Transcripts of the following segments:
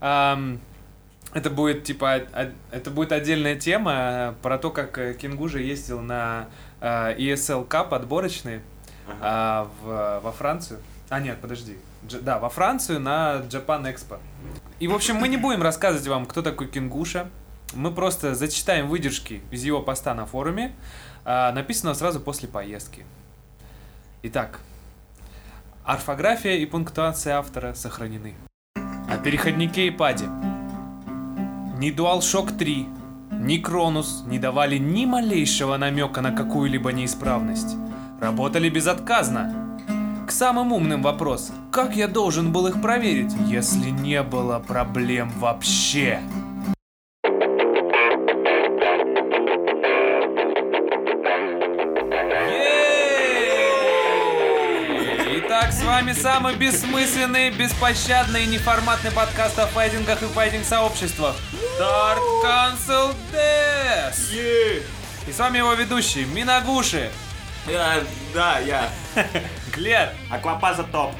Ам, Это будет типа это будет отдельная тема э, про то, как э, Кенгужа ездил на э, ESL Cup отборочный Ага. а, в, во Францию. А нет, подожди. Дж- да, во Францию на Japan Expo. И, в общем, мы не будем рассказывать вам, кто такой Кенгуша. Мы просто зачитаем выдержки из его поста на форуме, а, написанного сразу после поездки. Итак, орфография и пунктуация автора сохранены. О переходнике и паде. Ни DualShock 3, ни Кронус не давали ни малейшего намека на какую-либо неисправность. Работали безотказно. К самым умным вопрос. Как я должен был их проверить, если не было проблем вообще? Вами самый бессмысленный, беспощадный и неформатный подкаст о файтингах и файтинг-сообществах. Dark Council Death! И с вами его ведущий Минагуши, Я, да, я. Глер Аквапаза топ.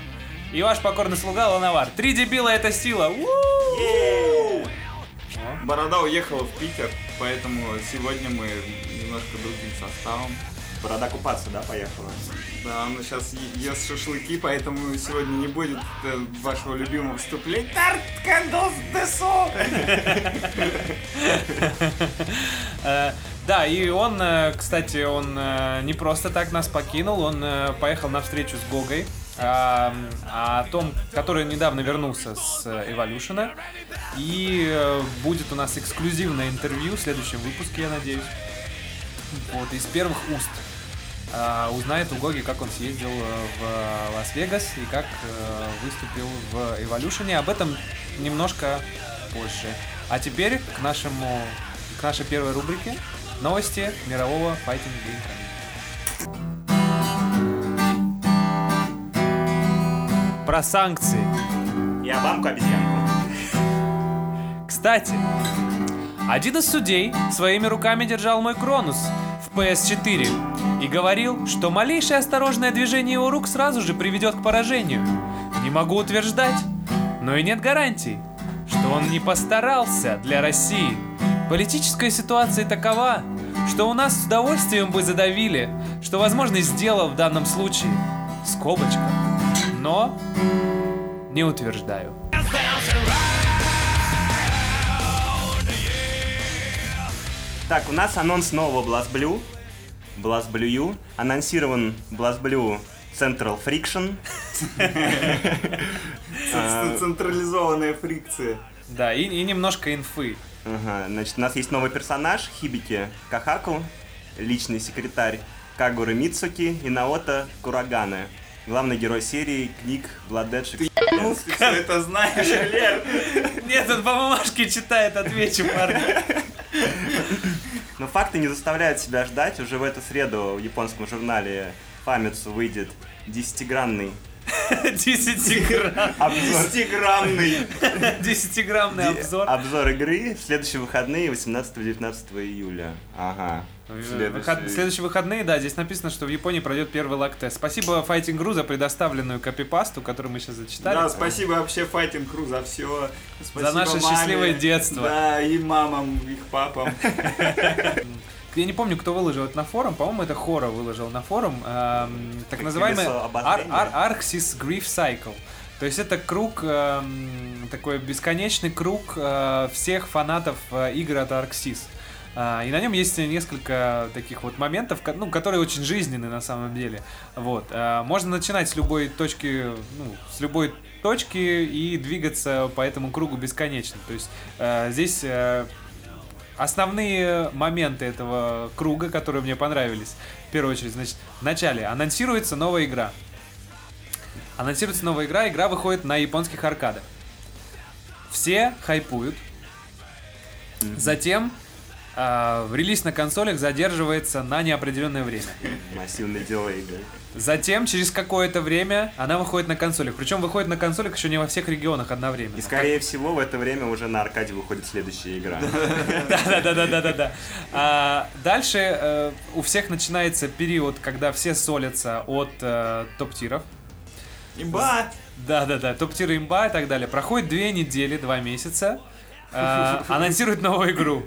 и ваш покорный слуга Лановар. Три дебила это сила. Борода уехала в Питер, поэтому сегодня мы немножко другим составом. Борода купаться, да, поехала? Да, он сейчас ест шашлыки, поэтому сегодня не будет э, вашего любимого вступления. Тарт Кандос Десо! Э, Да, и он, э, кстати, он не просто так нас покинул, он поехал на встречу с Гогой, а, а о том, который недавно вернулся с э, Evolution. И будет у нас эксклюзивное интервью в следующем выпуске, я надеюсь. Вот, из первых уст. А, узнает у Гоги, как он съездил э, в Лас-Вегас и как э, выступил в Evolution. Об этом немножко позже. А теперь к нашему к нашей первой рубрике новости мирового fighting game Про санкции. Я банку обезьянку. Кстати, один из судей своими руками держал мой Кронус в PS4 и говорил, что малейшее осторожное движение его рук сразу же приведет к поражению. Не могу утверждать, но и нет гарантий, что он не постарался для России. Политическая ситуация такова, что у нас с удовольствием бы задавили, что возможно сделал в данном случае. Скобочка. Но не утверждаю. Так, у нас анонс нового Blast Blue. Blast Blue U. Анонсирован Blast Blue Central Friction. Ц- Централизованная фрикция. Да, и, и немножко инфы. Ага, значит, у нас есть новый персонаж, Хибики Кахаку, личный секретарь Кагуры Мицуки и Наота Кураганы. Главный герой серии книг Ну, ты все это знаешь, Лер. Нет, он по бумажке читает, отвечу, парни. Но факты не заставляют себя ждать. Уже в эту среду в японском журнале Famitsu выйдет 10-гранный 10 грамм. обзор, 10-граммный. 10-граммный обзор. обзор игры в следующие выходные 18-19 июля. Ага. Следующий. Выход- Следующие выходные, да, здесь написано, что в Японии пройдет первый лак-тест. Спасибо Fighting Gru за предоставленную копипасту, которую мы сейчас зачитали. Да, спасибо вообще Fighting Crew за все. За наше счастливое детство. Да, и мамам, их папам. Я не помню, кто выложил это на форум, по-моему, это Хора выложил на форум, эм, так называемый колесо Ар- обозрения. Ар- Arxis Grief Cycle. То есть это круг, эм, такой бесконечный круг э, всех фанатов э, игр от Arxis. А, И на нем есть несколько таких вот моментов, ну, которые очень жизненны на самом деле. Вот. А, Можно начинать с любой точки, ну, с любой точки и двигаться по этому кругу бесконечно. То есть э, здесь основные моменты этого круга, которые мне понравились, в первую очередь, значит, в начале анонсируется новая игра. Анонсируется новая игра, игра выходит на японских аркадах. Все хайпуют. Затем э, релиз на консолях задерживается на неопределенное время. Массивный дилей, да. Затем, через какое-то время, она выходит на консолях. Причем выходит на консолях еще не во всех регионах одновременно. И скорее всего в это время уже на аркаде выходит следующая игра. Да, да, да, да, да, да. А, дальше э, у всех начинается период, когда все солятся от э, топ-тиров. Имба! Да-да-да, топ-тир имба и так далее. Проходит две недели, два месяца, э, анонсируют новую игру.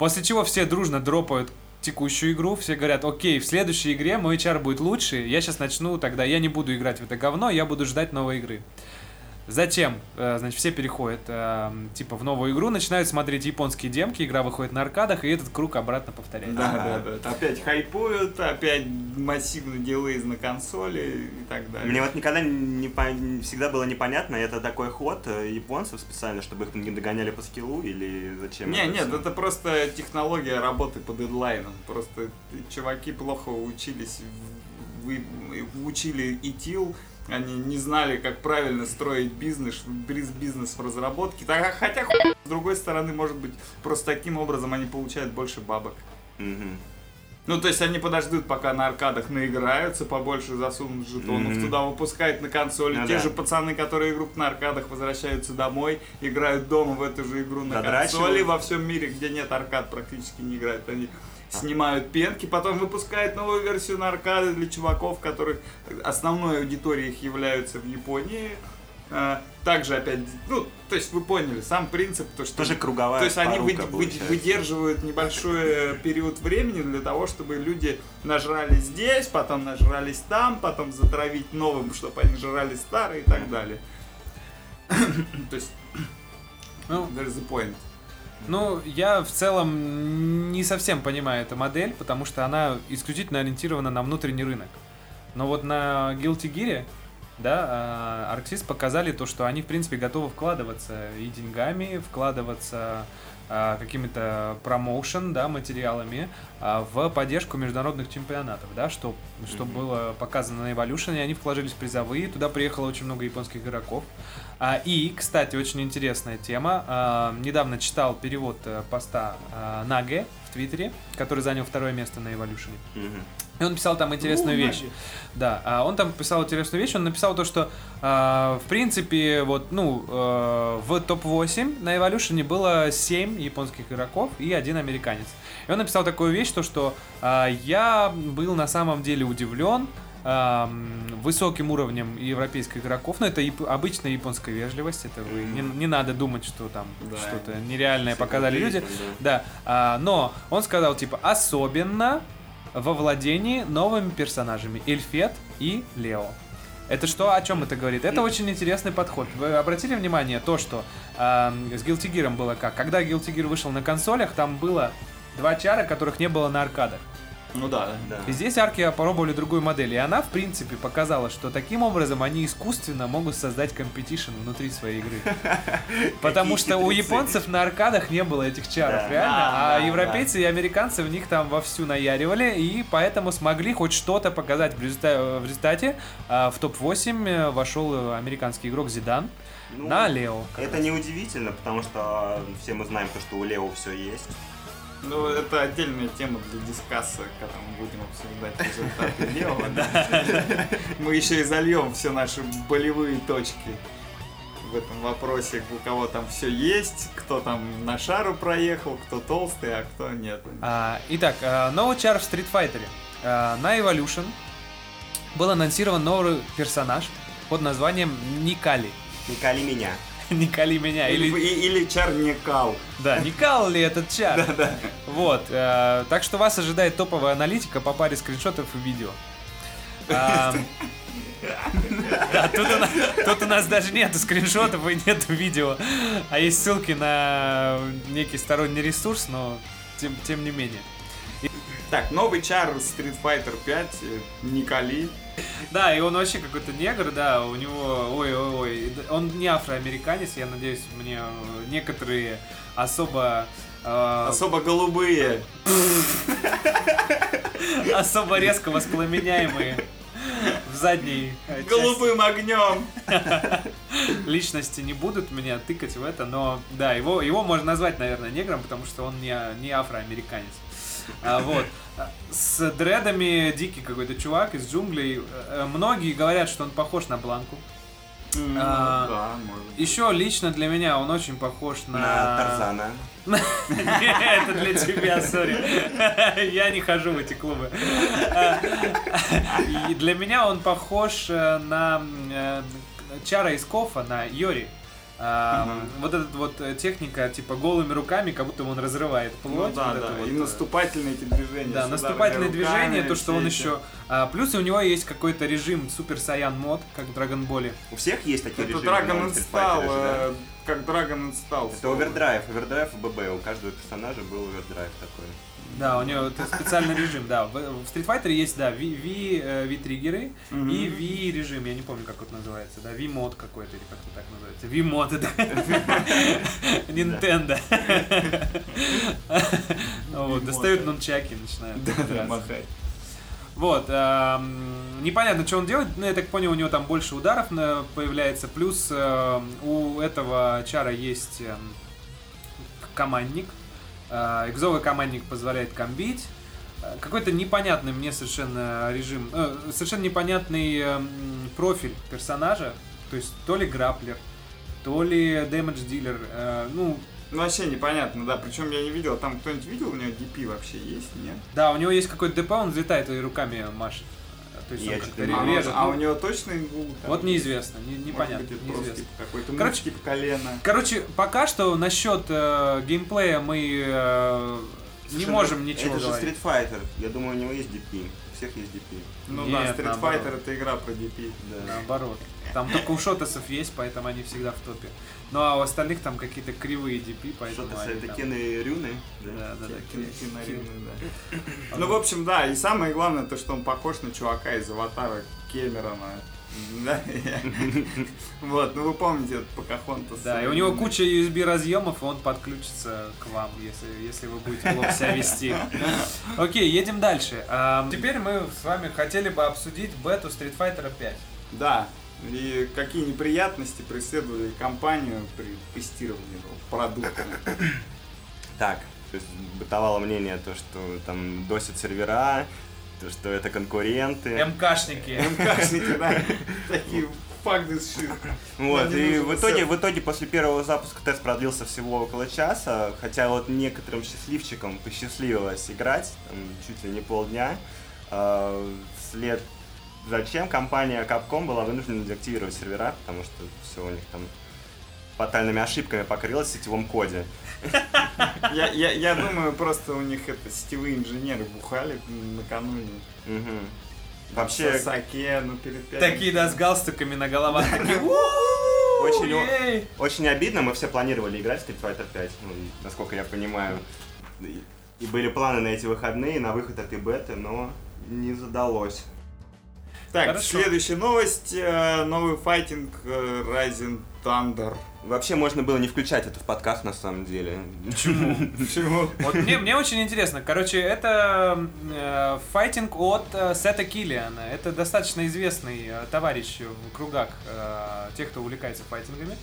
После чего все дружно дропают текущую игру, все говорят, окей, в следующей игре мой HR будет лучше, я сейчас начну тогда, я не буду играть в это говно, я буду ждать новой игры. Затем, э, значит, все переходят э, типа в новую игру, начинают смотреть японские демки, игра выходит на аркадах, и этот круг обратно повторяется. Да, да, да. Опять хайпуют, опять массивный делейз на консоли и так далее. Мне вот никогда не пон- всегда было непонятно, это такой ход э, японцев специально, чтобы их не догоняли по скиллу или зачем? Не, это нет, всё? это просто технология работы по дедлайнам. Просто чуваки плохо учились, в- вы, учили ИТИЛ, они не знали, как правильно строить бизнес, бизнес в разработке. Так, хотя, с другой стороны, может быть, просто таким образом они получают больше бабок. Мгм. Ну, то есть они подождут, пока на аркадах наиграются, побольше засунут жетонов, Мгм. туда выпускают на консоли. Ну Те да. же пацаны, которые играют на аркадах, возвращаются домой, играют дома в эту же игру на консоли. Во всем мире, где нет аркад, практически не играют. Они снимают пенки, потом выпускают новую версию на аркады для чуваков, которых основной аудиторией их являются в Японии. А, Также опять, ну, то есть вы поняли, сам принцип, то что... Тоже круговая То есть они вы- вы- выдерживают небольшой э, период времени для того, чтобы люди нажрались здесь, потом нажрались там, потом затравить новым, чтобы они жрали старые и так далее. То есть, Ну, there's the point. Ну, я в целом не совсем понимаю эту модель, потому что она исключительно ориентирована на внутренний рынок. Но вот на Guilty Gear, да, а, Arxis показали то, что они, в принципе, готовы вкладываться и деньгами, вкладываться а, какими-то промоушен, да, материалами а, в поддержку международных чемпионатов, да, что, что Мгм. было показано на Evolution, и они вложились в призовые, туда приехало очень много японских игроков. А, и, кстати, очень интересная тема. А, недавно читал перевод э, поста а, Наге в Твиттере, который занял второе место на Evolution. И он писал там интересную Ну, вещь. Наги. Да, а он там писал интересную вещь. Он написал то, что в принципе, вот, ну, э, в топ-8 на Evolution было 7 японских игроков и один американец. И он написал такую вещь, то, что я был на самом деле удивлен высоким уровнем европейских игроков, но это яп- обычная японская вежливость, это вы не, не надо думать, что там Да. что-то нереальное показали люди. Да, а, но он сказал, типа, особенно во владении новыми персонажами Эльфет и Лео. Это что, о чем это говорит? Это очень интересный подход. Вы обратили внимание то, что ам, с Guilty Gear было как? Когда Guilty Gear вышел на консолях, там было два чара, которых не было на аркадах. Ну да. Да. И здесь арки попробовали другую модель, и она, в принципе, показала, что таким образом они искусственно могут создать competition внутри своей игры. Потому что у японцев на аркадах не было этих чаров, реально, а европейцы и американцы в них там вовсю наяривали, и поэтому смогли хоть что-то показать. В результате, в, а, в топ-8 вошел э, американский игрок Зидан Ну, на Лео. Это раз. не удивительно, потому что все мы знаем то, что у Лео все есть. Ну, это отдельная тема для дискасса, когда мы будем обсуждать результаты Лео. Мы еще и зальем все наши болевые точки в этом вопросе, у кого там все есть, кто там на шару проехал, кто толстый, а кто нет. А, итак, а, новый чар в Street Fighter. А, на Evolution был анонсирован новый персонаж под названием Никали. Не кали меня. Или, Или, или чар не кал. да, Никал ли этот чар? Вот. э, так что вас ожидает топовая аналитика по паре скриншотов и видео. А, Да, тут у, нас, тут у нас даже нету скриншотов и нету видео, а есть ссылки на некий сторонний ресурс, но тем, тем не менее. Так, новый чар Street Fighter 5, э, Николи. Да, и он вообще какой-то негр, да, у него, ой-ой-ой, он не афроамериканец, я надеюсь, мне э, некоторые особо... э, Особо голубые. особо резко воспламеняемые в задней э, Голубым огнем. личности не будут меня тыкать в это, но да, его, его можно назвать, наверное, негром, потому что он не, не афроамериканец. А, вот. С дредами дикий какой-то чувак из джунглей. Э, Многие говорят, что он похож на Бланку. М, А, Да, может быть. Еще лично для меня он очень похож на... На Тарзана. Это для тебя, сори. Я не хожу в эти клубы. Для меня он похож э, на... э, чара из Кофа на Йори. А, Мгм. Вот эта вот э, техника, типа голыми руками, как будто он разрывает плоть. Ну да, вот это да. вот, И э, наступательные эти движения. Да, наступательные руками, движения, то, что он эти. еще... а, плюс у него есть какой-то режим Супер Саян мод, как в Dragon Ball. У всех есть такие Это режимы. Dragon Style, Fighter же, да? э, как Dragon and Style. Это овердрайв, овердрайв в ББ. У каждого персонажа был овердрайв такой. Да, у него это специальный режим, да. В, Street Fighter есть, да, V, V, э, V-триггеры Мгм. и V-режим, я не помню, как это называется, да, V-мод какой-то или как-то так называется. V-мод это Nintendo. Вот, достают нунчаки, начинают Да, да, махать. Вот, эм, непонятно, что он делает, но я так понял, у него там больше ударов появляется, плюс эм, у этого чара есть эм, командник, Э, экзовый командник позволяет комбить, Э, какой-то непонятный мне совершенно режим, э, совершенно непонятный эм, профиль персонажа, то есть то ли граплер, то ли дэмэдж дилер, э, ну, Ну вообще непонятно, да. Причем я не видел, там кто-нибудь видел у него DP вообще есть, нет? да, у него есть какой-то ДП, он взлетает и руками машет. То есть Я он как-то А, ре- режет. а Ну, у него точно ингул? там? Вот неизвестно, не- Может непонятно, быть, это неизвестно. типа какой-то Короче- типа колено. Короче, пока что насчет э, геймплея мы э, не можем ничего Это же говорить. Street Fighter. Я думаю, у него есть DP. У всех есть DP. Ну Нет, да, Street наоборот. Fighter это игра про DP. Да. Наоборот. Там только у шотасов есть, поэтому они всегда в топе. Ну а у остальных там какие-то кривые DP, поэтому Что-то они это там- Кены и Рюны. Да, да, да. Кри- киноревны, кри- да. Ну, в общем, да, и самое главное, то, что он похож на чувака из аватара Кэмерона. Да? Вот, ну вы помните этот Покахонтас. Да, и у него куча USB разъемов, и он подключится к вам, если, если вы будете плохо себя вести. Окей, едем дальше. Теперь мы с вами хотели бы обсудить бету Street Fighter 5. Да, и какие неприятности преследовали компанию при тестировании продукта. Так, то есть бытовало мнение, то, что там досят сервера, то, что это конкуренты. МКшники. МКшники, да, такие shit. Вот, и в итоге, в итоге после первого запуска тест продлился всего около часа, хотя вот некоторым счастливчикам посчастливилось играть, там, чуть ли не полдня. А, Вслед зачем компания Capcom была вынуждена деактивировать сервера, потому что все у них там фатальными ошибками покрылось в сетевом коде. Я, я, я думаю, просто у них это сетевые инженеры бухали накануне. Вообще, саке, ну перед пятницей. Такие, да, с галстуками на головах. Такие, Очень! Очень обидно, мы все планировали играть в Street Fighter 5, ну, насколько я понимаю. И- И были планы на эти выходные, на выход этой беты, но не задалось. Так, Хорошо. следующая новость. э, Новый файтинг э, Rising Thunder. Вообще можно было не включать это в подкаст на самом деле. Почему? Почему? Вот мне, мне очень интересно. Короче, это э, файтинг от э, Сета Киллиана. Это достаточно известный э, товарищ в кругах э, тех, кто увлекается файтингами.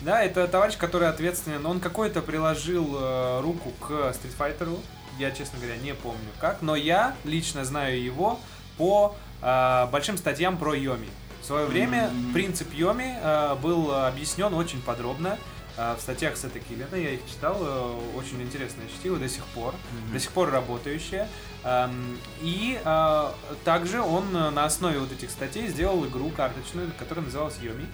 Да, это товарищ, который ответственен. Он какой-то приложил э, руку к Street Fighter. Я, честно говоря, не помню как. Но я лично знаю его по э, большим статьям про Йоми. В свое время Мгм. принцип Йоми э, был объяснен очень подробно э, в статьях Сета Киллиана. Я их читал, э, очень интересное чтиво до сих пор. До сих пор работающее. Эм, И э, также он на основе вот этих статей сделал игру карточную, которая называлась Йоми.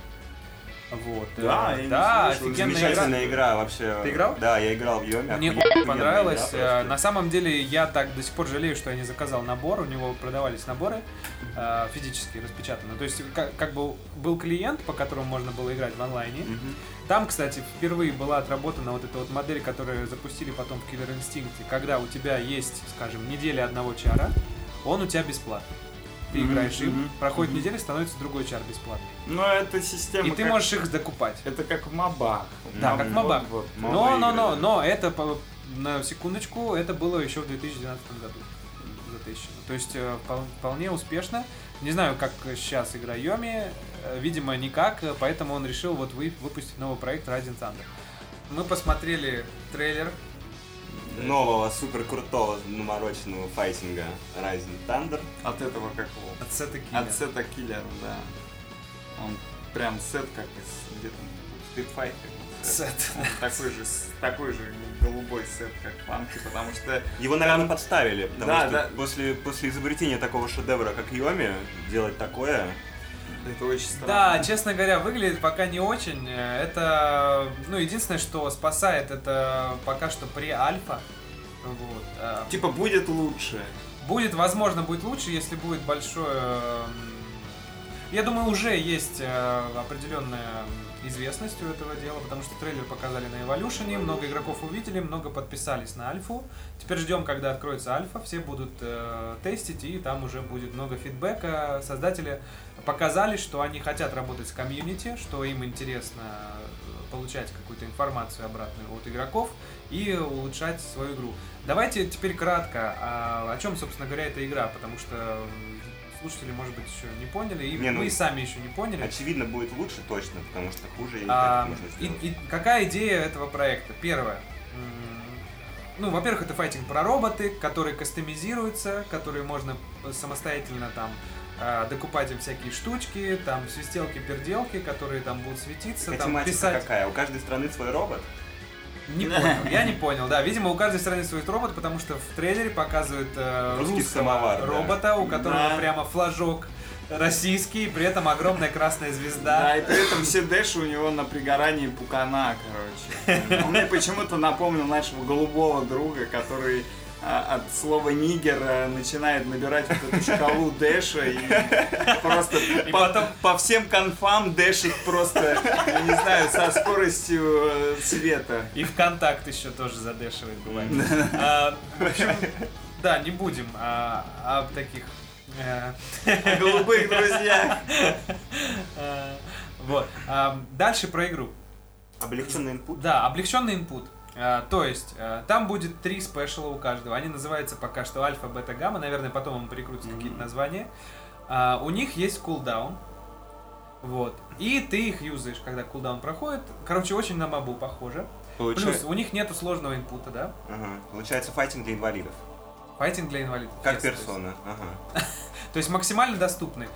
Вот. Да, э, да, слышал. офигенная Замечательная игра. игра. вообще. Ты играл? Да, я играл в Йоме. Мне игра понравилось. просто. Э, На самом деле я так до сих пор жалею, что я не заказал набор. У него продавались наборы э, физически распечатанные. То есть как, как бы был клиент, по которому можно было играть в онлайне. Мгм. Там, кстати, впервые была отработана вот эта вот модель, которую запустили потом в Killer Instinct, когда у тебя есть, скажем, неделя одного чара, он у тебя бесплатный. Ты Мгм, играешь им, мгм, проходит мгм. неделя, становится другой чар бесплатный. Но это система И ты можешь их закупать. Это как в мобах. Да, Моб- как в мобах. Вот, вот. Но, но, но, но это, на секундочку, это было еще в 2012 году затыщено. То есть э, впол- вполне успешно. Не знаю, как сейчас игра Йоми, э, видимо, никак, э, поэтому он решил вот вы- выпустить новый проект Rising Thunder. Мы посмотрели трейлер. Нового супер крутого намороченного файтинга Rising Thunder. От этого как его? От Сета Киллера. От сета киллера, да. Он прям сет как из где-то Street Fighter. Сет. Он такой же, с- такой же голубой сет, как Панки, потому что Его, наверное, подставили, потому Да, что да. После, после изобретения такого шедевра, как Йоми, делать такое... Это очень странно. Да, честно говоря, выглядит пока не очень. Э, Это, ну, единственное, что спасает, это пока что при альфа. Вот. э, Типа будет лучше. Будет, возможно, будет лучше, если будет большое... Я думаю, уже есть э, определенная известность у этого дела, потому что трейлер показали на Evolution, много игроков увидели, много подписались на альфу. Теперь ждем, когда откроется альфа, все будут э, тестить, и там уже будет много фидбэка. Создатели показали, что они хотят работать с комьюнити, что им интересно э, получать какую-то информацию обратную от игроков и улучшать свою игру. Давайте теперь кратко, а, о чем, собственно говоря, эта игра, потому что слушатели, может быть, еще не поняли, и Не, ну, мы сами еще не поняли. Очевидно, будет лучше точно, потому что хуже и А, так можно и, сделать. и какая идея этого проекта? Первое. Ну, во-первых, это файтинг про роботы, которые кастомизируются, которые можно самостоятельно там а, докупать им всякие штучки, там свистелки, перделки, которые там будут светиться, А там тематика писать. какая? У каждой страны свой робот? Не понял, я не понял, да. Видимо, у каждой страны свой робот, потому что в трейлере показывают э, Русский русского самовар, да. робота, у которого Да. прямо флажок российский, при этом огромная красная звезда. Да, и при этом все дэши у него на пригорании пукана, короче. Он мне почему-то напомнил нашего голубого друга, который от слова нигер а, начинает набирать вот эту шкалу дэша и просто И по, потом- по всем конфам дэшит просто, я не знаю, со скоростью э, света. И ВКонтакт еще тоже задешивает бывает. А, В общем, да, не будем а, об таких... э, Голубых друзья. э, Вот. А, Дальше про игру. Облегченный инпут? Да, облегченный input. А, то есть, э, там будет три спешала у каждого. Они называются пока что альфа, бета, гамма. Наверное, потом им прикрутят Мгм. какие-то названия. А, у них есть кулдаун. Вот. И ты их юзаешь, когда кулдаун проходит. Короче, очень на мобу похоже. Плюс Получается... у них нету сложного инпута, да? Ага. Получается файтинг для инвалидов. Файтинг для инвалидов. Как Yes, то есть. персона. Ага. То есть максимально доступный.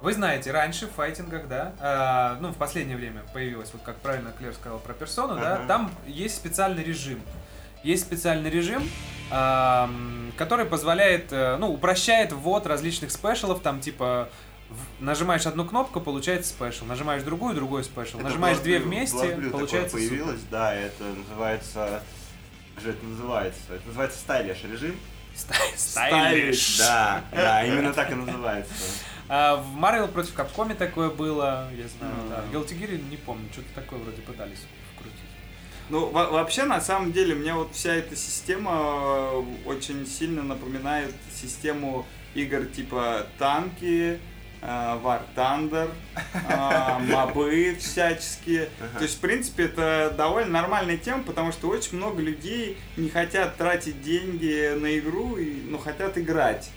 Вы знаете, раньше в файтингах, да, а, ну, в последнее время появилось, вот как правильно Клер сказал про персону, да, Ага. там есть специальный режим. Есть специальный режим, ам, который позволяет, э, ну, упрощает ввод различных special ов, там, типа, в- нажимаешь одну кнопку, получается special, нажимаешь другую, другой special, Это нажимаешь две BlazBlue- вместе, Blue такое получается супер. появилось, да, это называется... Как же это называется? Это называется stylish режим. Sty- Stylish. Да, да, именно так и называется. А, в Marvel против Capcom такое было, я знаю, Ну, да. В Guilty Gear не помню, что-то такое вроде пытались вкрутить. Ну, во- вообще, на самом деле, мне вот вся эта система э, очень сильно напоминает систему игр типа танки, э, War Thunder, э, мобы всяческие. То есть, в принципе, это довольно нормальная тема, потому что очень много людей не хотят тратить деньги на игру, и, но хотят играть.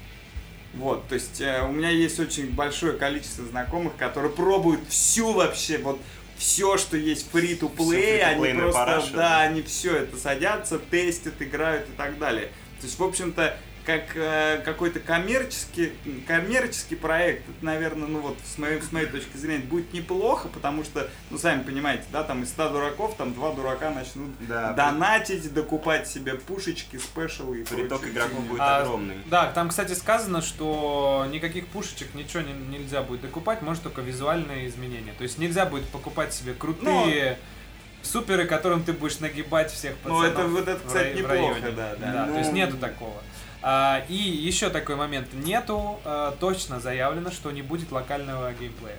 Вот, то есть э, у меня есть очень большое количество знакомых, которые пробуют всю вообще, вот все, что есть free to play, они просто, парашу, да. они все это садятся, тестят, играют и так далее. То есть, в общем-то, как э, какой-то коммерческий, коммерческий проект, это, наверное, ну вот с моей, с моей точки зрения, будет неплохо, потому что, ну, сами понимаете, да, там из 100 дураков, там два дурака начнут Да, донатить, докупать себе пушечки, спешалы и Приток игроков будет А, огромный. Да, там, кстати, сказано, что никаких пушечек, ничего не- нельзя будет докупать, может только визуальные изменения. То есть нельзя будет покупать себе крутые суперы, которым ты будешь нагибать всех Ну, пацанов. это- вот это, кстати, неплохо, районе. да, да. то есть Ну, нету такого. А, и еще такой момент. Нету а, точно заявлено, что не будет локального геймплея.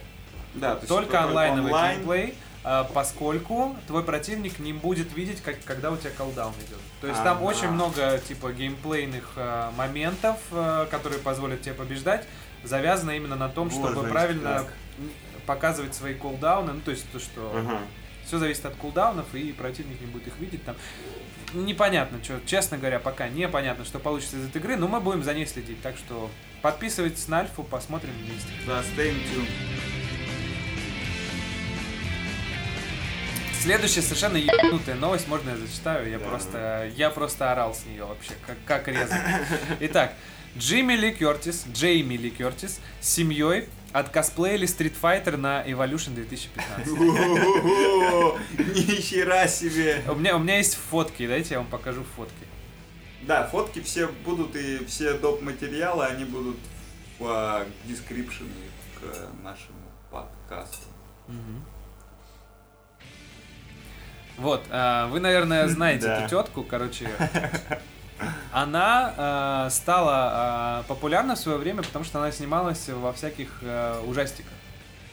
Да, то есть Только это онлайновый онлайн. геймплей, а, поскольку твой противник не будет видеть, как, когда у тебя колдаун идет. То есть там Ага. очень много типа геймплейных а, моментов, а, которые позволят тебе побеждать, завязано именно на том, чтобы Вот, значит, правильно так. показывать свои кулдауны. Ну, то есть то, что Ага. все зависит от кулдаунов, и противник не будет их видеть там. Непонятно, что, честно говоря, пока непонятно, что получится из этой игры, но мы будем за ней следить. Так что подписывайтесь на Альфу, посмотрим вместе. Да, stay tuned. Следующая совершенно ебанутая новость, можно я зачитаю? Я Да. просто, я просто орал с нее вообще, как, как резал. Итак, Джимми Ли Кертис, Джейми Ли Кертис с семьей откосплеили Street Fighter на Evolution 2015. О, Ни хера себе. У меня, у меня есть фотки, дайте я вам покажу фотки. Да, фотки все будут и все доп. материалы, они будут в а, description к нашему подкаста. Вот, а, вы, наверное, знаете эту тетку, короче. Она а, стала а, популярна в свое время, потому что она снималась во всяких а, ужастиках.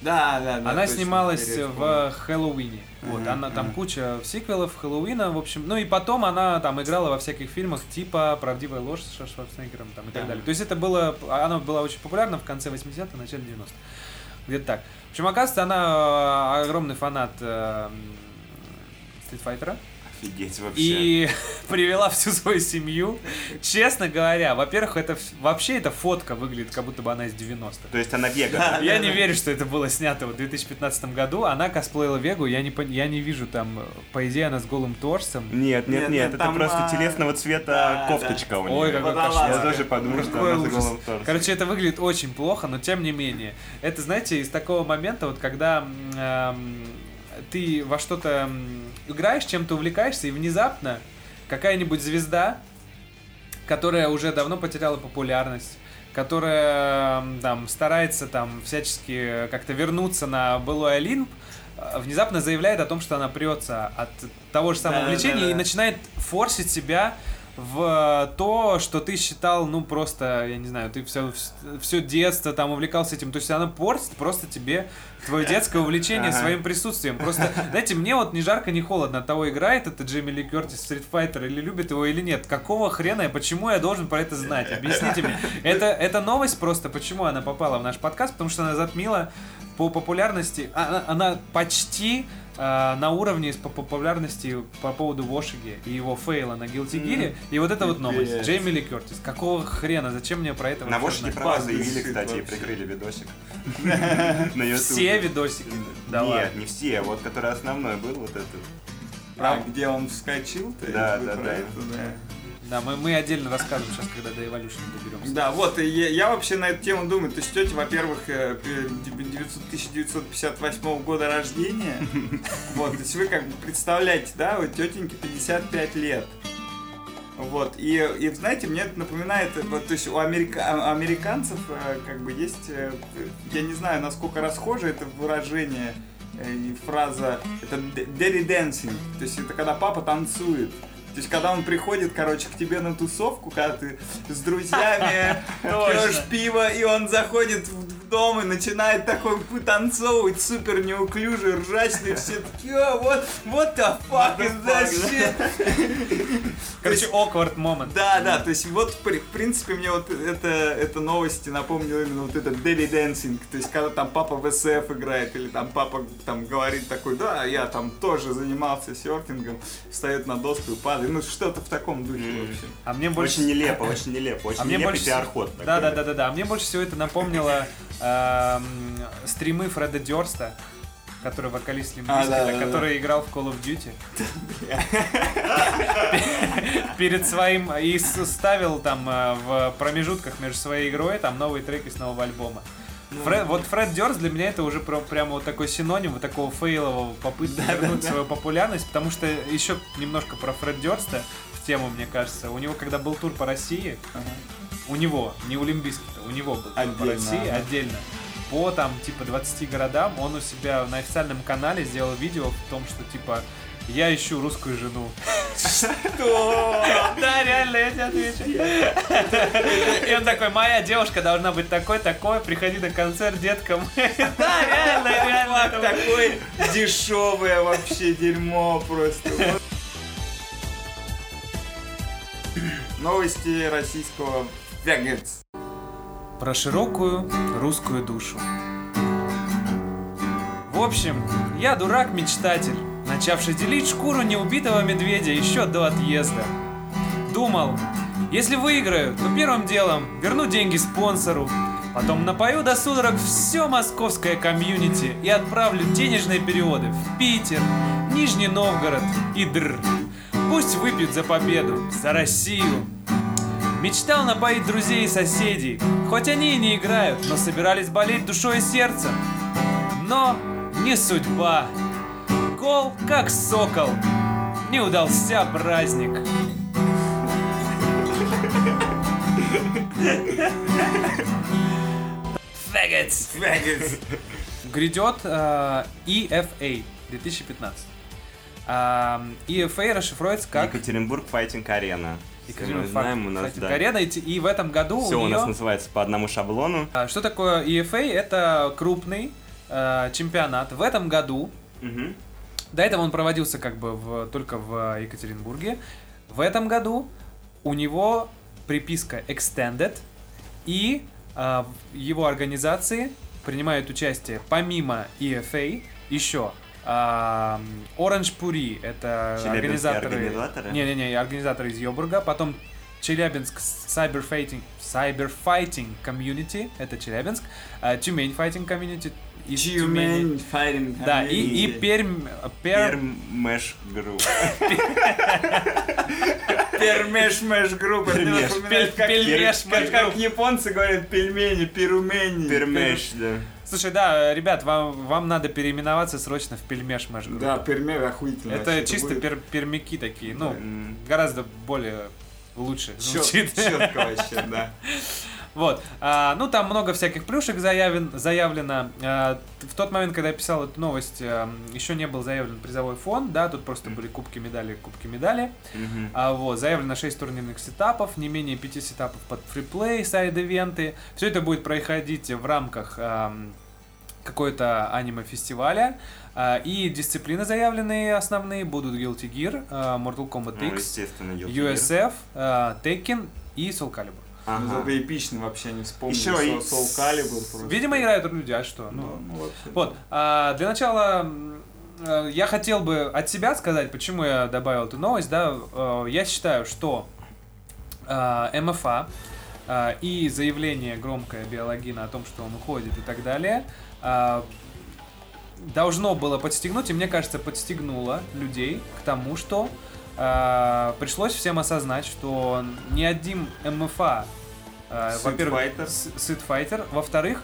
Да, да, да. она точно, снималась в. Хэллоуине. Вот, она там куча сиквелов Хэллоуина, в общем. Ну и потом она там играла во всяких фильмах типа «Правдивая ложь» с Швар- Шварценеггером там, и так Да. далее. То есть это было, она была очень популярна в конце 80-х, начале 90-х. Где-то так. В общем, оказывается, она э, огромный фанат э, Стритфайтера. Офигеть вообще. И привела всю свою семью. Честно говоря, во-первых, это вообще эта фотка выглядит, как будто бы она из 90-х. То есть она вега. Я не верю, что это было снято в 2015 году. Она косплеила Вегу, я не, я не вижу там, э, по идее, она с голым торсом. Нет, нет, Нет, нет, это там, просто а, телесного цвета да, кофточка у нее. Ой, какой кошмар. Я тоже подумал, что она с ужас. голым торсом. Короче, это выглядит очень плохо, но тем не менее. Это, знаете, из такого момента, вот когда эм, ты во что-то играешь, чем-то увлекаешься, и внезапно какая-нибудь звезда, которая уже давно потеряла популярность, которая там старается там всячески как-то вернуться на былой Олимп, э, внезапно заявляет о том, что она прется от того же самого Да, да, влечения да. и начинает форсить себя в то, что ты считал, ну, просто, я не знаю, ты все, все детство там увлекался этим. То есть она портит просто тебе твое детское увлечение своим присутствием. Просто, знаете, мне вот ни жарко, ни холодно от того, играет это Джейми Ли Кертис Street Fighter или любит его или нет. Какого хрена и почему я должен про это знать? Объясните мне. Это, это новость просто, почему она попала в наш подкаст, потому что она затмила по популярности, она, она почти э, на уровне по популярности по поводу Вошиги и его фейла на Guilty Gear. И вот это вот новость. Джейми Ли Кертис. Какого хрена? Зачем мне про это На знать? права заявили, кстати, и прикрыли видосик. Все видосики. Да Нет, не все. Вот который основной был, вот этот. А, где он вскочил? Да, да, про да. Да. Мы, мы отдельно расскажем сейчас, когда до Evolution доберемся. Да, вот, и я, я вообще на эту тему думаю. То есть тетя, во-первых, э, пи- 900 1958 года рождения. Вот, то есть вы как бы представляете, да, вот тетеньке 55 лет. Вот, и, и знаете, мне это напоминает, э, вот, то есть у америка- а- американцев э, как бы есть, э, я не знаю, насколько расхоже это выражение э, фраза, это daddy dancing, то есть это когда папа танцует. То есть, когда он приходит, короче, к тебе на тусовку, когда ты с друзьями пьешь пиво, и он заходит в дом и начинает такой танцовывать супер неуклюже, ржачный, все такие, «О, вот, вот the fuck is that shit?» Короче, awkward moment. Да, да, то есть вот, в принципе, мне вот это, это новости напомнило именно вот этот daily dancing, то есть когда там папа в СФ играет, или там папа там говорит такой, да, я там тоже занимался серфингом, встает на доску и падает, ну что-то в таком духе, в общем. А мне больше... Очень нелепо, очень нелепо. Очень А мне нелепый больше... пиар-ход. Да, да, да, да, да. А мне больше всего это напомнило эм, стримы Фреда Дёрста, который вокалист Лимп А, да, да, да. который играл в Call of Duty. Перед своим... И ставил там э, в промежутках между своей игрой там новые треки с нового альбома. Фред- вот Фред Дёрст для меня это уже про- прямо вот такой синоним вот такого фейлового попытки вернуть свою популярность, потому что еще немножко про Фред Дёрста в тему, мне кажется. У него, когда был тур по России, у него, не у Лимбискита, у него был тур по Отдельно, России ага. отдельно. По там, типа, 20 городам он у себя на официальном канале сделал видео в том, что, типа, я ищу русскую жену. Что? Да, реально, я тебе отвечу. И он такой, моя девушка должна быть такой, такой, приходи на концерт, детка. Да, реально, реально. Фак такой дешевое вообще дерьмо просто. Новости российского Вегетс. Про широкую русскую душу. В общем, я дурак-мечтатель, начавший делить шкуру неубитого медведя еще до отъезда. Думал, если выиграю, то первым делом верну деньги спонсору, потом напою до судорог все московское комьюнити и отправлю денежные переводы в Питер, Нижний Новгород и Др. Пусть выпьют за победу, за Россию, Мечтал напоить друзей и соседей, хоть они и не играют, но собирались болеть душой и сердцем. Но не судьба. Гол как сокол. Не удался праздник. Фэггетс. Вегетс. грядет э, EFA 2015. А, EFA расшифруется как Екатеринбург Файтинг Арена. Мы знаем, у нас, да. Arena, и, в этом году Все у у нее... нас называется по одному шаблону. А, Что такое EFA? Это крупный э, чемпионат. В этом году, Мгм. до этого он проводился как бы в, только в Екатеринбурге. В этом году у него приписка Extended, и э, его организации принимают участие помимо EFA еще Orange Puri, это организаторы... организаторы? Не-не-не, организаторы из Йобурга, потом Челябинск Cyber Fighting, Cyber Fighting Community, это Челябинск, а, Тюмень Fighting Community. Тюмень, Fighting Да, и, и Community. Пермь, Перм Мэш Групп. Группа. Пермеш. напоминает, как- Пельмеш, как- мэш Как групп. японцы говорят пельмени, перумени. Пермеш, да. Слушай, да, ребят, вам, вам надо переименоваться срочно в Пельмеш Мэш Групп. Да, пермер охуительно. Это чисто будет. пер- пермяки такие, ну, гораздо более лучше звучит. Четко вообще, да. Вот. А, ну, там много всяких плюшек заявлен, заявлено. А, в тот момент, когда я писал эту новость, а, еще не был заявлен призовой фонд, да, тут просто были кубки, медали, кубки, медали. Мгм. А, вот, заявлено 6 турнирных сетапов, не менее 5 сетапов под фриплей, сайд-ивенты. Все это будет происходить в рамках ам, какой-то аниме-фестиваля. А, и дисциплины заявленные основные будут Guilty Gear, а, Mortal Kombat Ну, X, Gear. USF, а, Tekken и Soul Calibur. Ага. Ну, Это эпично вообще, не вспомнил. Soul- и Soul Calibur просто. Видимо, играют люди, а что? Ну, Ну, ну, вообще, Вот, а, для начала э, я хотел бы от себя сказать, почему я добавил эту новость, да, Э, я считаю, что э, МФА и заявление громкое Биологина о том, что он уходит и так далее, должно было подстегнуть, и мне кажется, подстегнуло людей к тому, что пришлось всем осознать, что ни один МФА, во-первых, Fighter. с- Street Fighter, во-вторых,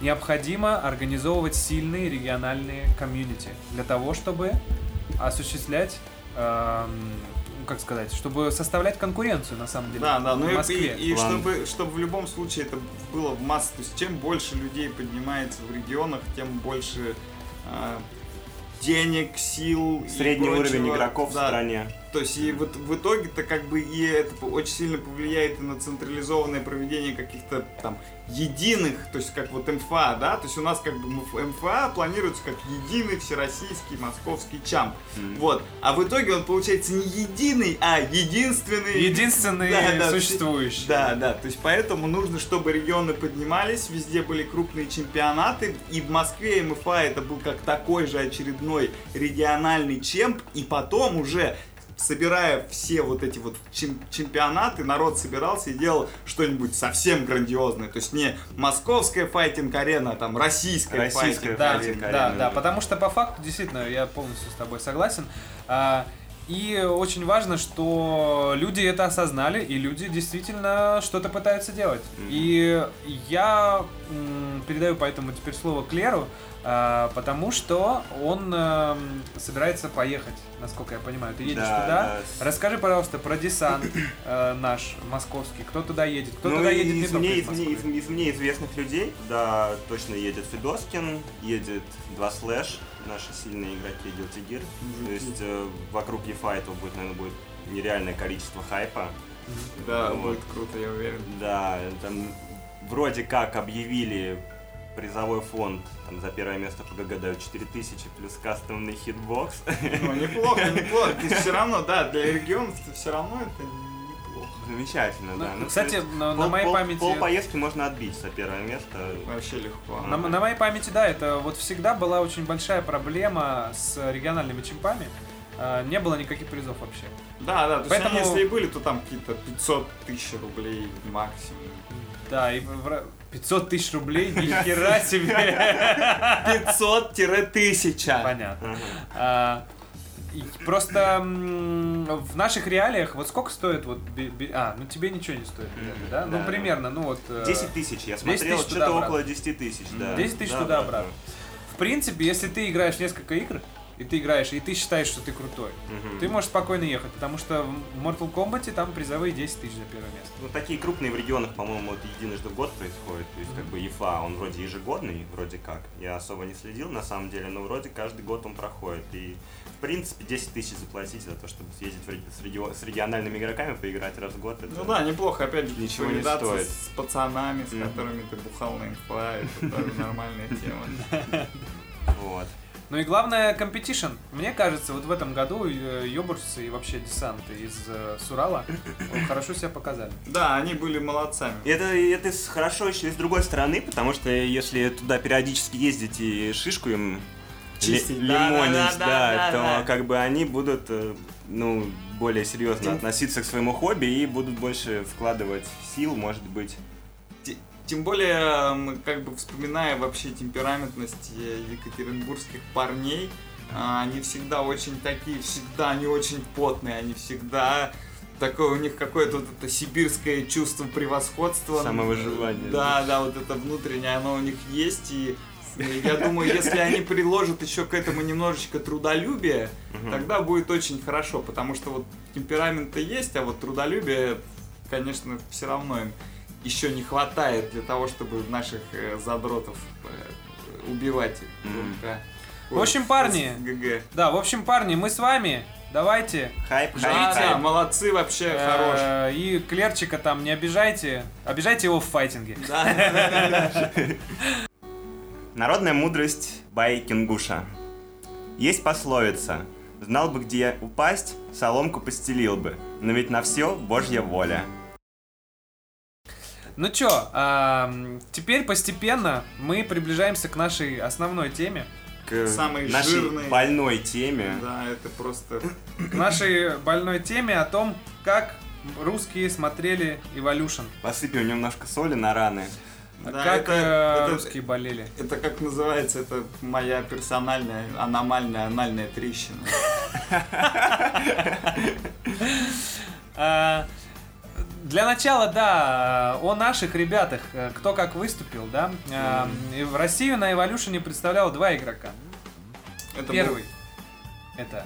необходимо организовывать сильные региональные комьюнити для того, чтобы осуществлять, ну, как сказать, чтобы составлять конкуренцию на самом деле Да, да, ну в и, Москве. и, и чтобы, чтобы в любом случае это было в массе, то есть чем больше людей поднимается в регионах, тем больше а, денег, сил. и Средний уровень прочего. игроков в Да, стране. То есть и вот в итоге-то как бы и это очень сильно повлияет и на централизованное проведение каких-то там единых, то есть как вот МФА, да, то есть у нас как бы МФ- МФА планируется как единый всероссийский московский чамп, М. вот, а в итоге он получается не единый, а единственный. Единственный Да, да, существующий. Да, да, то есть поэтому нужно, чтобы регионы поднимались, везде были крупные чемпионаты, и в Москве МФА это был как такой же очередной региональный чемп, и потом уже собирая все вот эти вот чем- чемпионаты, народ собирался и делал что-нибудь совсем грандиозное. То есть не московская файтинг-арена, а там российская, Российская файтинг Да, Файтинг да, да, потому что по факту, действительно, я полностью с тобой согласен. А, И очень важно, что люди это осознали, и люди действительно что-то пытаются делать. Мгм. И я передаю поэтому теперь слово Клеру, потому что он эм, собирается поехать, насколько я понимаю. Ты едешь Да, туда. да, Расскажи, пожалуйста, про десант э, наш московский. Кто туда едет? Кто ну, туда едет не из, только мне, из из, мне- из- из мне известных людей, да, точно едет Федоскин, едет два слэш, наши сильные игроки Guilty Gear. То есть э, вокруг EFA этого будет, наверное, будет нереальное количество хайпа. Да, Вот. будет круто, я уверен. Да, там вроде как объявили призовой фонд там, за первое место по ГГ дают 4000 плюс кастомный hitbox. Ну, неплохо, неплохо. Есть все равно, да, для регионов все равно это неплохо. Замечательно, Ну, да. Ну, кстати, есть на, на пол- моей пол- памяти... Пол поездки можно отбить за первое место. Вообще легко. На, на моей памяти, да, это вот всегда была очень большая проблема с региональными чемпами. А, Не было никаких призов вообще. Да, да, то есть Поэтому- они, если и были, то там какие-то 500 тысяч рублей максимум. Да, и 500 тысяч рублей, ни хера себе. 500-1000. Понятно. Ага. А, Просто в наших реалиях, вот сколько стоит вот... би- би- А, ну тебе ничего не стоит, билеты, да? Да, Ну, да. примерно, ну вот... э, 10 тысяч, я 10 смотрел, что-то около 10 тысяч, да. 10 тысяч Да, туда да, обратно. В принципе, если ты играешь несколько игр, и ты играешь, и ты считаешь, что ты крутой, Мгм. ты можешь спокойно ехать, потому что в Mortal Kombat там призовые 10 тысяч за первое место. Ну, такие крупные в регионах, по-моему, вот единожды в год происходит. То есть, как бы ЕФА, он вроде ежегодный, вроде как. Я особо не следил, на самом деле, но вроде каждый год он проходит. И, в принципе, 10 тысяч заплатить за то, чтобы съездить в реги- с, реги- с региональными игроками, поиграть раз в год. Это... Ну да, неплохо, опять же, Ничего не стоит. с пацанами, с Мгм. которыми ты бухал на инфа, это тоже нормальная тема. Вот. Ну и главное, competition. Мне кажется, вот в этом году э, Йобурсы и вообще десанты из э, Сурала э, хорошо себя показали. Да, они были молодцами. И это, это хорошо еще и с другой стороны, потому что если туда периодически ездить и шишку им Чистить, лимонить, да, да, да, да, то да. как бы они будут ну, более серьезно относиться к своему хобби и будут больше вкладывать сил, может быть. Тем более, как бы вспоминая вообще темпераментность э, екатеринбургских парней, а, они всегда очень такие, всегда они очень потные, они всегда такое у них какое-то вот это сибирское чувство превосходства. Самовыживание. Да, да, вот это внутреннее, оно у них есть, и э, я думаю, если они приложат еще к этому немножечко трудолюбия, Мгм. тогда будет очень хорошо, потому что вот темперамент-то есть, а вот трудолюбие, конечно, все равно им еще не хватает для того, чтобы наших э, задротов э, убивать. В общем, парни, ГГ. Да, в общем, парни, мы с вами. Давайте. Хайп, хайп, хайп. молодцы, вообще хорош. Э, И Клерчика там не обижайте. Обижайте его в файтинге. Народная мудрость Бай Кенгуша. Есть пословица. Знал бы, где упасть, соломку постелил бы. Но ведь на все Божья воля. Ну чё, ам, теперь постепенно мы приближаемся к нашей основной теме. К Самый нашей жирный. больной теме. Да, это просто... К нашей больной теме о том, как русские смотрели Evolution. Посыпем немножко соли на раны. Да, как это- э, это- русские болели. Это как называется, это моя персональная аномальная анальная трещина. Для начала, да, о наших ребятах, э, кто как выступил, да. И В Россию на Evolution представлял два игрока. Это Первый. Это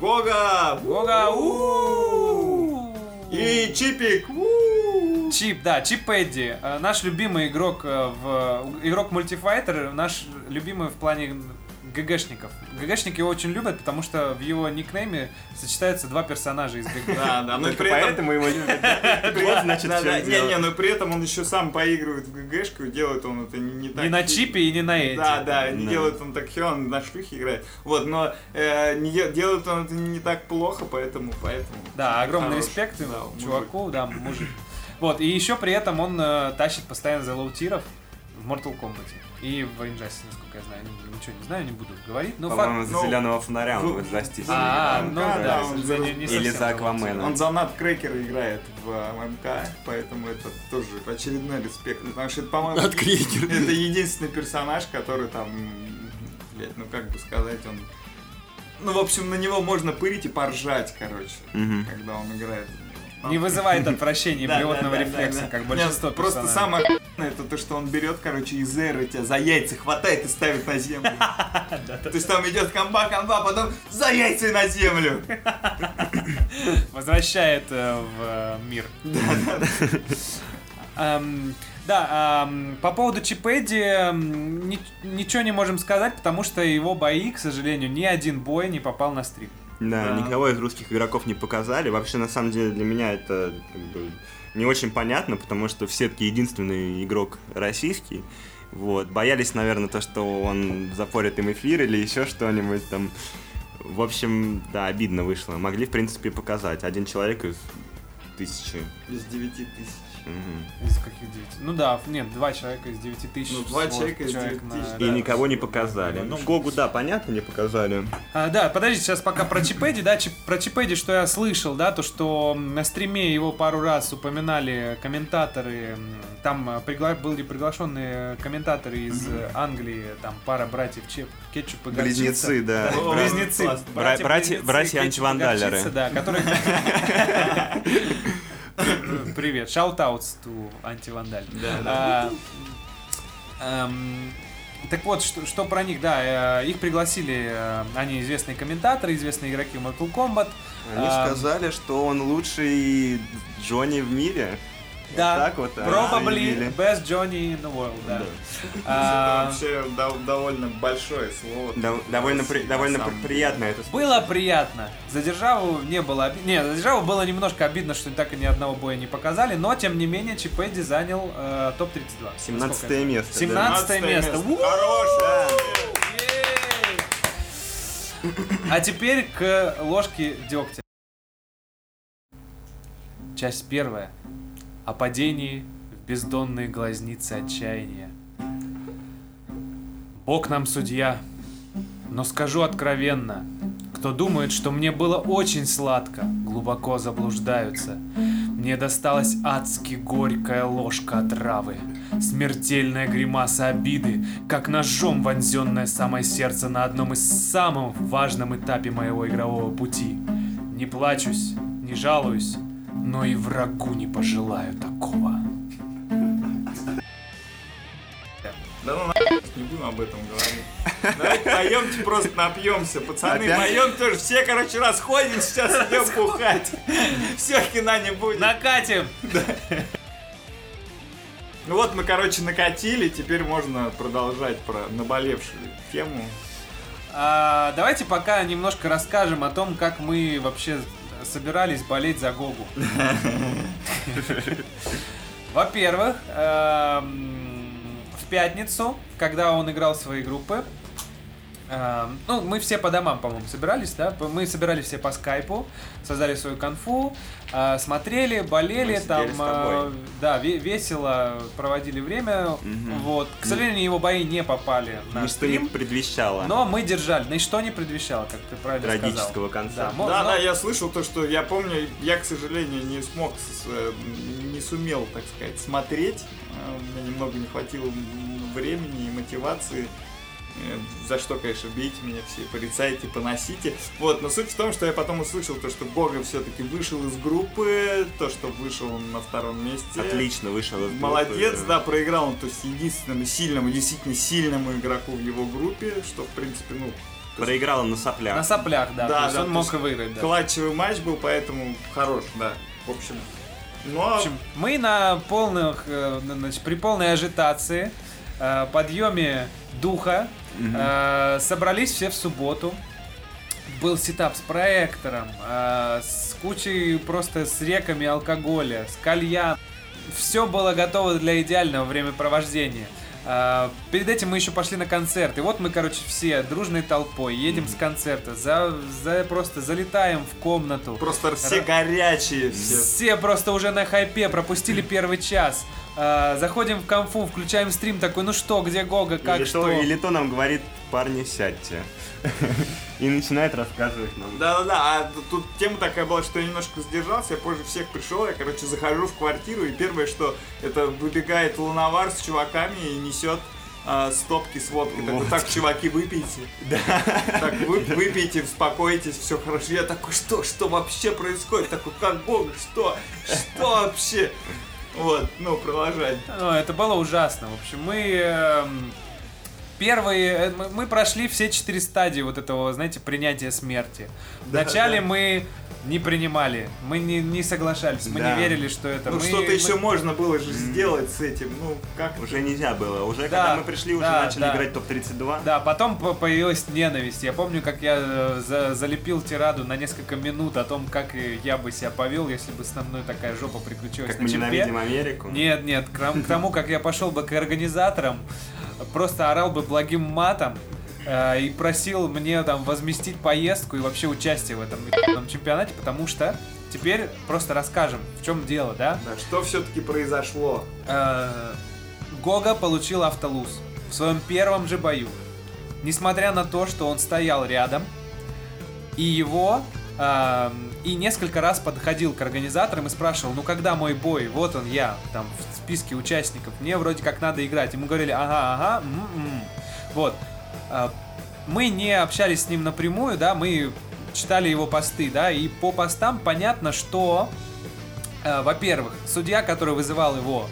был Гога! Гога у И Чипик! Чип, да, Чип Эдди, э, наш любимый игрок в игрок мультифайтер, наш любимый в плане ГГшников. ГГшники его очень любят, потому что в его никнейме сочетаются два персонажа из ГГ. Да, да, но при этом... поэтому его любят. Вот, значит, не, не, но при этом он еще сам поигрывает в ГГшку, делает он это не, так... Не на чипе и не на Эдди. Да, да, не делает он так хер, он на шлюхе играет. Вот, но э, делает он это не так плохо, поэтому, поэтому. Да, огромный респект Да, мужик. чуваку, да, мужик. Вот, и еще при этом он э, тащит постоянно за лоутиров в Mortal Kombat. И в Injustice, насколько я знаю. Ни- Ничего не знаю, не буду говорить. Но По-моему, факт... за ну, зеленого фонаря он ну, будет застись. А, ну да, да, он за не- не Или за Аквамена. Он за Наткрекера играет в МК, поэтому это тоже очередной респект. Потому что это, по-моему, Наткрекер. это единственный персонаж, который там, блядь, ну как бы сказать, он... Ну, в общем, на него можно пырить и поржать, короче, когда он играет. Не вызывает отвращения блевотного рефлекса, как большинство Просто самое это то, что он берет, короче, из эры тебя за яйца хватает и ставит на землю. То есть там идет комба, комба, потом за яйца на землю. Возвращает э, в э, мир. Эм, Да, ам, по поводу Чипеди ам, ни- ничего не можем сказать, потому что его бои, к сожалению, ни один бой не попал на стрим. Да, Да. никого из русских игроков не показали. Вообще, на самом деле, для меня это как бы, не очень понятно, потому что в сетке единственный игрок российский. Вот. Боялись, наверное, то, что он запорит им эфир или еще что-нибудь там. В общем, да, обидно вышло. Могли, в принципе, показать. Один человек из тысячи. Из 9 тысяч. Мгм. Из каких девяти? Ну да, нет, два человека из девяти тысяч. Ну, два человека из человек 9 на- тысяч, И Да. никого не показали. Ну, Гогу, да, понятно, не показали. А, да, подождите, сейчас пока про Чипеди, да, Чип- про Чипеди, что я слышал, да, то, что на стриме его пару раз упоминали комментаторы, там э, пригла- были приглашенные комментаторы из э, Англии, там пара братьев Чеп, Кетчуп и Горчица. Близнецы, да. О, Близнецы. братья- братья антивандалеры. Горчица, Да, которые... Привет, shoutouts to антивандаль. Да, да. А, эм, Так вот, что, что про них, да, э, их пригласили, э, они известные комментаторы, известные игроки в Mortal Kombat. Они А, сказали, что он лучший Джонни в мире. Вот Да, так вот. probably заявили. best Johnny in the world, да. Да. Это А, вообще дов- довольно большое слово. Дов- довольно при- довольно самом при- приятно это. Было приятно. За державу не было обидно. Не, за державу было немножко обидно, что так и ни одного боя не показали, но тем не менее ЧП занял э, топ-32. 17 место. да. 17 место. У! Хорош! Ей! А теперь к ложке дегтя. Часть первая. О падении в бездонные глазницы отчаяния. Бог нам судья, но скажу откровенно, кто думает, что мне было очень сладко, глубоко заблуждаются. Мне досталась адски горькая ложка отравы, смертельная гримаса обиды, как ножом вонзенное самое сердце на одном из самых важном этапе моего игрового пути. Не плачусь, не жалуюсь, но и врагу не пожелаю такого. Да ну нахуй, не будем об этом говорить. Давайте пойдемте просто напьемся. Пацаны, Опять? пойдем тоже. Все, короче, расходим, сейчас идем бухать. Все, кино не будет. Накатим! Ну вот мы, короче, накатили, теперь можно продолжать про наболевшую тему. А, давайте пока немножко расскажем о том, как мы вообще собирались болеть за Гогу. Во-первых, эм, в пятницу, когда он играл свои группы, ну, мы все по домам, по-моему, собирались, да? Мы собирались все по скайпу, создали свою конфу, э, смотрели, болели, там, с тобой. э, да, ве- весело проводили время. Мгм. Вот, к сожалению, его бои не попали на Ничто не стрим. предвещало Но мы держали. Ничто не предвещало, как ты правильно трагического сказал. конца. Да, да, но- да, я слышал то, что я помню, я, к сожалению, не смог, э, не сумел, так сказать, смотреть. У меня немного не хватило времени и мотивации. Э, За что, конечно, бейте меня все, порицайте, поносите. Вот, но суть в том, что я потом услышал то, что Бога все-таки вышел из группы, то, что вышел он на втором месте. Отлично вышел. из группы, Молодец, да, проиграл он, то есть единственному сильному, действительно сильному игроку в его группе, что, в принципе, ну, Проиграл он на соплях. На соплях, да. Да, то есть да, он мог и выиграть, да. клатчевый матч был, поэтому хорош, да. В общем, ну, В а общем, мы на полных, э, значит, при полной ажитации, э, подъеме духа, э, собрались все в субботу. Был сетап с проектором, э, с кучей просто с реками алкоголя, с кальян. Все было готово для идеального времяпровождения. А, перед этим мы еще пошли на концерт. И вот мы, короче, все дружной толпой едем с концерта. За, за- просто залетаем в комнату. просто все Ра- горячие, все. Все просто уже на хайпе, пропустили первый час. А, заходим в конфу, включаем стрим такой, ну что, где Гога, как или, что? то, или то нам говорит, парни, сядьте. И начинает рассказывать нам. Да-да-да, а тут тема такая была, что я немножко сдержался, я позже всех пришел, я, короче, захожу в квартиру, и первое, что это выбегает луновар с чуваками и несет а, стопки с водкой. Такой, Вот. так, чуваки, выпейте. Так, вы, выпейте, успокойтесь, все хорошо. Я такой, что, что вообще происходит? Такой, как бог, что, что вообще? Вот, ну, продолжай. Ну, это было ужасно. В общем, мы эм, первые, э, мы- прошли все четыре стадии вот этого, знаете, принятия смерти. Вначале мы не принимали, мы не, не соглашались, мы Да. не верили, что это. Ну, мы- что-то мы- еще можно было же сделать с этим, ну, как Уже нельзя было. Уже Да, когда мы пришли, уже да, начали да. играть топ-32. Да, потом по- появилась ненависть. Я помню, как я э, за- залепил тираду на несколько минут о том, как я бы себя повел, если бы со мной такая жопа приключилась Как на мы ЧП. ненавидим Америку. Нет, нет, к тому, как я пошел бы к организаторам, просто орал бы благим матом э, и просил мне там возместить поездку и вообще участие в этом чемпионате, потому что теперь просто расскажем, в чем дело, да? Да, что все-таки произошло? Э, Гога получил автолуз в своем первом же бою. Несмотря на то, что он стоял рядом, и его эм, и несколько раз подходил к организаторам и спрашивал, ну когда мой бой, вот он я, там в списке участников, мне вроде как надо играть. Ему говорили, ага, ага, м-м». вот. Э, мы не общались с ним напрямую, да, мы читали его посты, да, и по постам понятно, что, э, во-первых, судья, который вызывал его,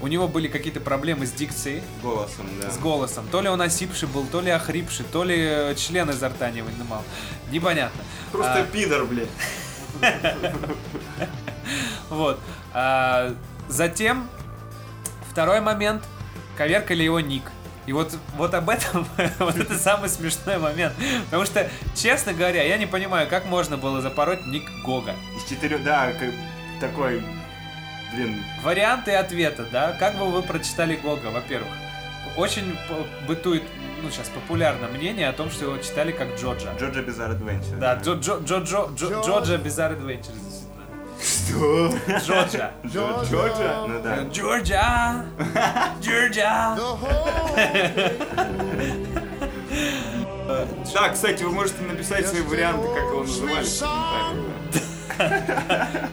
у него были какие-то проблемы с дикцией, Голосом, да. с голосом. То ли он осипший был, то ли охрипший, то ли член изо рта не вынимал. Непонятно. Просто А, пидор, блядь. Вот. А, затем, второй момент, коверкали его ник. И вот, вот об этом, вот это самый смешной момент. Потому что, честно говоря, я не понимаю, как можно было запороть ник Гога. Из четырех, да, как такой, блин, Варианты ответа, да? Как бы вы прочитали Гога, во-первых? Очень бытует, ну, сейчас популярно мнение о том, что его читали как Джоджа. Джоджо Bizarre Adventure. Да, Джо, Джо, Джо, Джо, Джо, Джоджа Bizarre Adventures. Что? Джоджа. Джорджа? Ну да. Джорджа! Джорджа! Да, кстати, вы можете написать свои варианты, как его называли.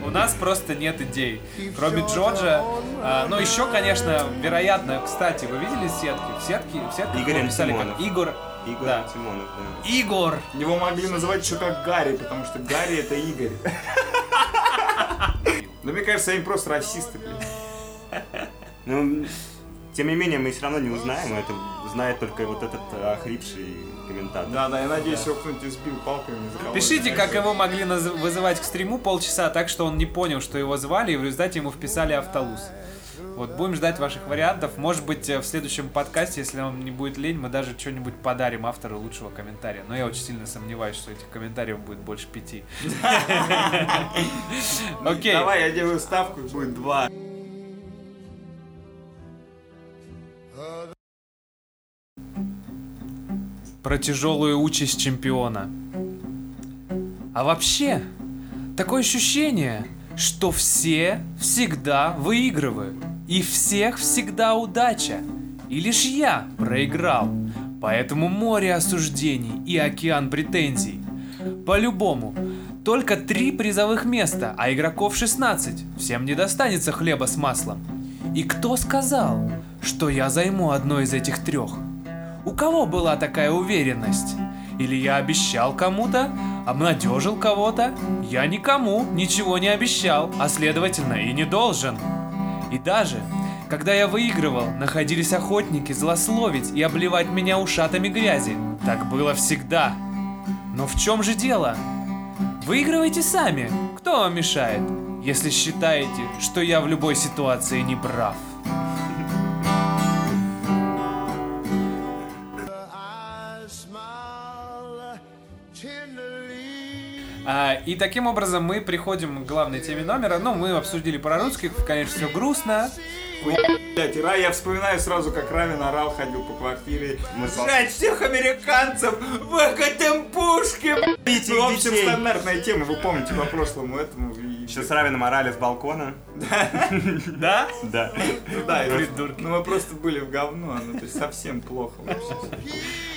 У нас просто нет идей. Кроме Джорджа. а, ну, еще, конечно, вероятно, кстати, вы видели сетки? В сетке, в Игорь его писали Антимонов. как Игорь. Игорь Да. Тимонов, да. Игорь! Его могли называть еще как Гарри, потому что Гарри это Игорь. Но мне кажется, они просто расисты, блин. Ну, тем не менее, мы все равно не узнаем, это знает только вот этот э, охрипший комментатор. Да, да, я надеюсь, его кто-нибудь избил палками не заколол. Пишите, как его могли вызывать к стриму полчаса так, что он не понял, что его звали, и в результате ему вписали автолуз. Вот, будем ждать ваших вариантов. Может быть, э, в следующем подкасте, если вам не будет лень, мы даже что-нибудь подарим автору лучшего комментария. Но я очень сильно сомневаюсь, что этих комментариев будет больше пяти. Окей. Давай, я делаю ставку, будет два. про тяжелую участь чемпиона. А вообще, такое ощущение, что все всегда выигрывают. И всех всегда удача. И лишь я проиграл. Поэтому море осуждений и океан претензий. По-любому, только три призовых места, а игроков 16. Всем не достанется хлеба с маслом. И кто сказал, что я займу одно из этих трех? У кого была такая уверенность? Или я обещал кому-то, обнадежил кого-то? Я никому ничего не обещал, а следовательно и не должен. И даже, когда я выигрывал, находились охотники злословить и обливать меня ушатами грязи. Так было всегда. Но в чем же дело? Выигрывайте сами. Кто вам мешает? Если считаете, что я в любой ситуации не прав. А, и таким образом мы приходим к главной теме номера. Ну, мы обсудили про русских, конечно, все грустно. Блять, Ра, я вспоминаю сразу, как Равин орал, ходил по квартире. Мы Сжать всех американцев! Выкатим пушки! Бейте Ну, в общем, стандартная тема, вы помните по прошлому этому. И- Еще с Равином орали с балкона. Да? Да. Да, и- Придурки. Ну мы просто были в говно, ну то есть совсем плохо вообще.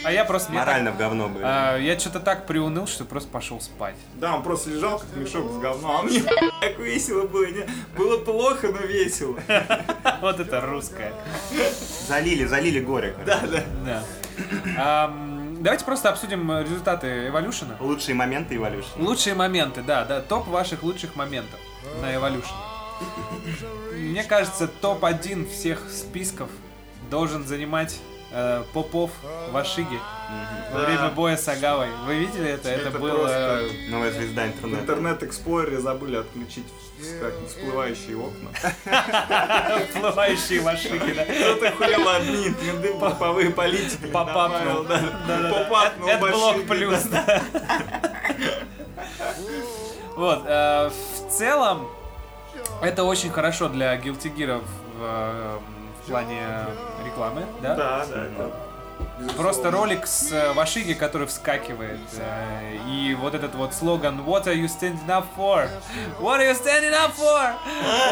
А я просто... Морально в говно были. так- а, я что-то так приуныл, что просто пошел спать. Да, он просто лежал как мешок с говном, а мне так весело было. не- Было плохо, но весело. Вот это русское. Залили, залили горе. Да, да. Да. Давайте просто обсудим э, результаты Evolution а. Лучшие моменты Evolution. Лучшие моменты, да, да, топ ваших лучших моментов на Evolution. Мне кажется, топ-1 всех списков должен занимать э, Попов в Ашиге во Да. время боя с Агавой. Вы видели это? Это, Это было... просто- Новая звезда В интернета. Internet Explorer е забыли отключить как, всплывающие окна. Всплывающие в Ашиге, да? Кто-то хуел админ, поповые политики. Попапнул. да. Попапнул Это в блок плюс, да. Вот, э, в целом, это очень хорошо для Guilty Gear в, э, плане рекламы, да? Да, да, да. Просто ролик с э, Вашиги, который вскакивает. э, и вот этот вот слоган What are you standing up for? What are you standing up for?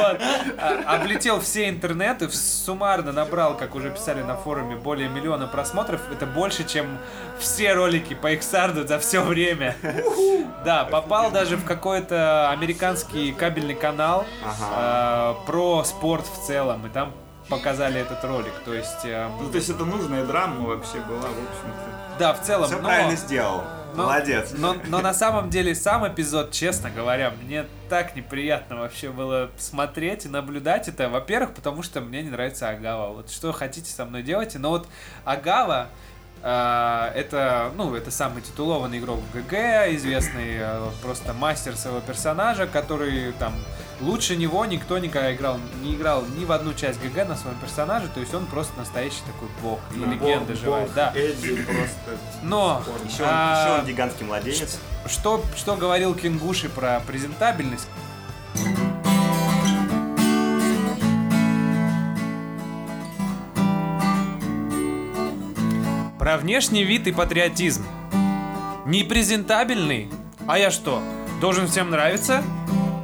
Вот. А, облетел все интернеты, суммарно набрал, как уже писали на форуме, более миллиона просмотров. Это больше, чем все ролики по Иксарду за все время. Да, попал даже в какой-то американский кабельный канал э, про спорт в целом. И там показали этот ролик. То есть, э, Ну, то есть это нужная драма вообще была, в общем-то. да, в целом. Все но- правильно сделал. но- Молодец. Но, но на самом деле сам эпизод, честно говоря, мне так неприятно вообще было смотреть и наблюдать это. Во-первых, потому что мне не нравится Агава. Вот что хотите со мной делайте. Но вот Агава, это, ну, это самый титулованный игрок ГГ, известный э, просто мастер своего персонажа, который там лучше него никто никогда играл, не играл ни в одну часть ГГ на своем персонаже, то есть он просто настоящий такой бог и легенда Бог- живая, бог да. Эдди просто. Но Еще он, а, еще он гигантский младенец. что, что говорил Кингуши про презентабельность? Про внешний вид и патриотизм. Непрезентабельный? А я что, должен всем нравиться?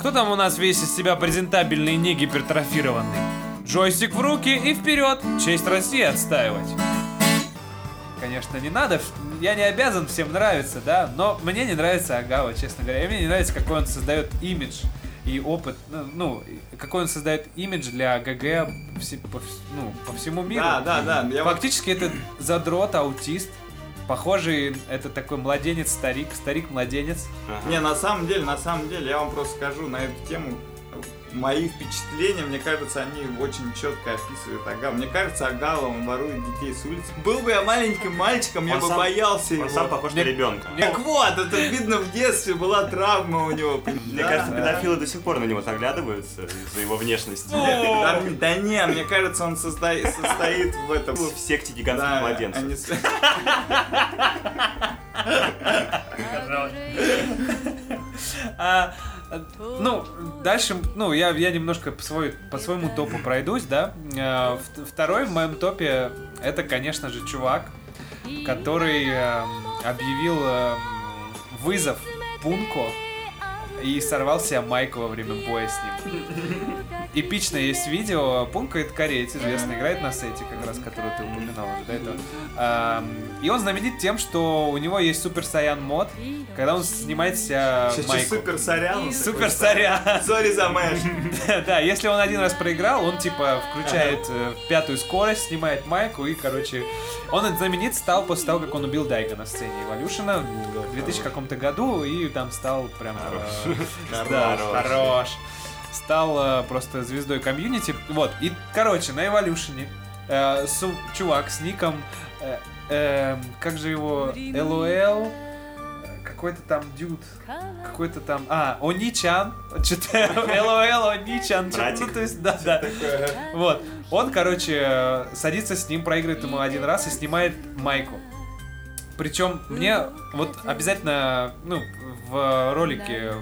Кто там у нас весь из себя презентабельный и не гипертрофированный? Джойстик в руки и вперед! Честь России отстаивать! Конечно, не надо, я не обязан всем нравиться, да, но мне не нравится Агава, честно говоря. И мне не нравится, какой он создает имидж и опыт, ну, ну, какой он создает имидж для ГГ все- по, ну, по всему миру. Да, да, да. Я вот Фактически это задрот, аутист, похожий, это такой младенец-старик, старик-младенец. Ага. Не, на самом деле, на самом деле, я вам просто скажу на эту тему. Мои впечатления, мне кажется, они очень четко описывают Агава. Мне кажется, Агава, он ворует детей с улицы. Был бы я маленьким мальчиком, я Он бы сам- боялся его. Он сам похож Мне- на ребенка. Так вот, это видно в детстве, была травма у него. Мне кажется, педофилы до сих пор на него заглядываются из-за его внешности. Да, не, мне кажется, он состоит в этом. В секте гигантских младенцев. они с- А, ну, дальше, ну, я, я немножко по, свой, по своему топу пройдусь, да. В- второй в моем топе это, конечно же, чувак, который эм, объявил эм, вызов Пунко и сорвал себе майку во время боя с ним. Эпично есть видео. Пунко это кореец, известный, играет на Seth е, как раз, который ты упоминал уже до этого. И он знаменит тем, что у него есть Super Saiyan mode, когда он снимает себя Сейчас майку. супер сорян. Super Saiyan. Sorry за mash. Да, если он один раз проиграл, он типа включает э, пятую скорость, снимает майку и, короче, он знаменит стал после того, как он убил Дайга на сцене Эволюшена в 2000 каком-то году и там стал прям... э, Да, Хорош. хорош. Стал э, просто звездой комьюнити. Вот, и, короче, на Эволюшене чувак с ником... э, эм, как же его? Э, Какой-то там дюд. Какой-то там... А, Оничан. Что-то LOL, Оничан. Ну, то есть, да, да. Вот. Он, короче, садится с ним, проигрывает ему один раз и снимает майку. Причем мне вот обязательно, ну, в ролике,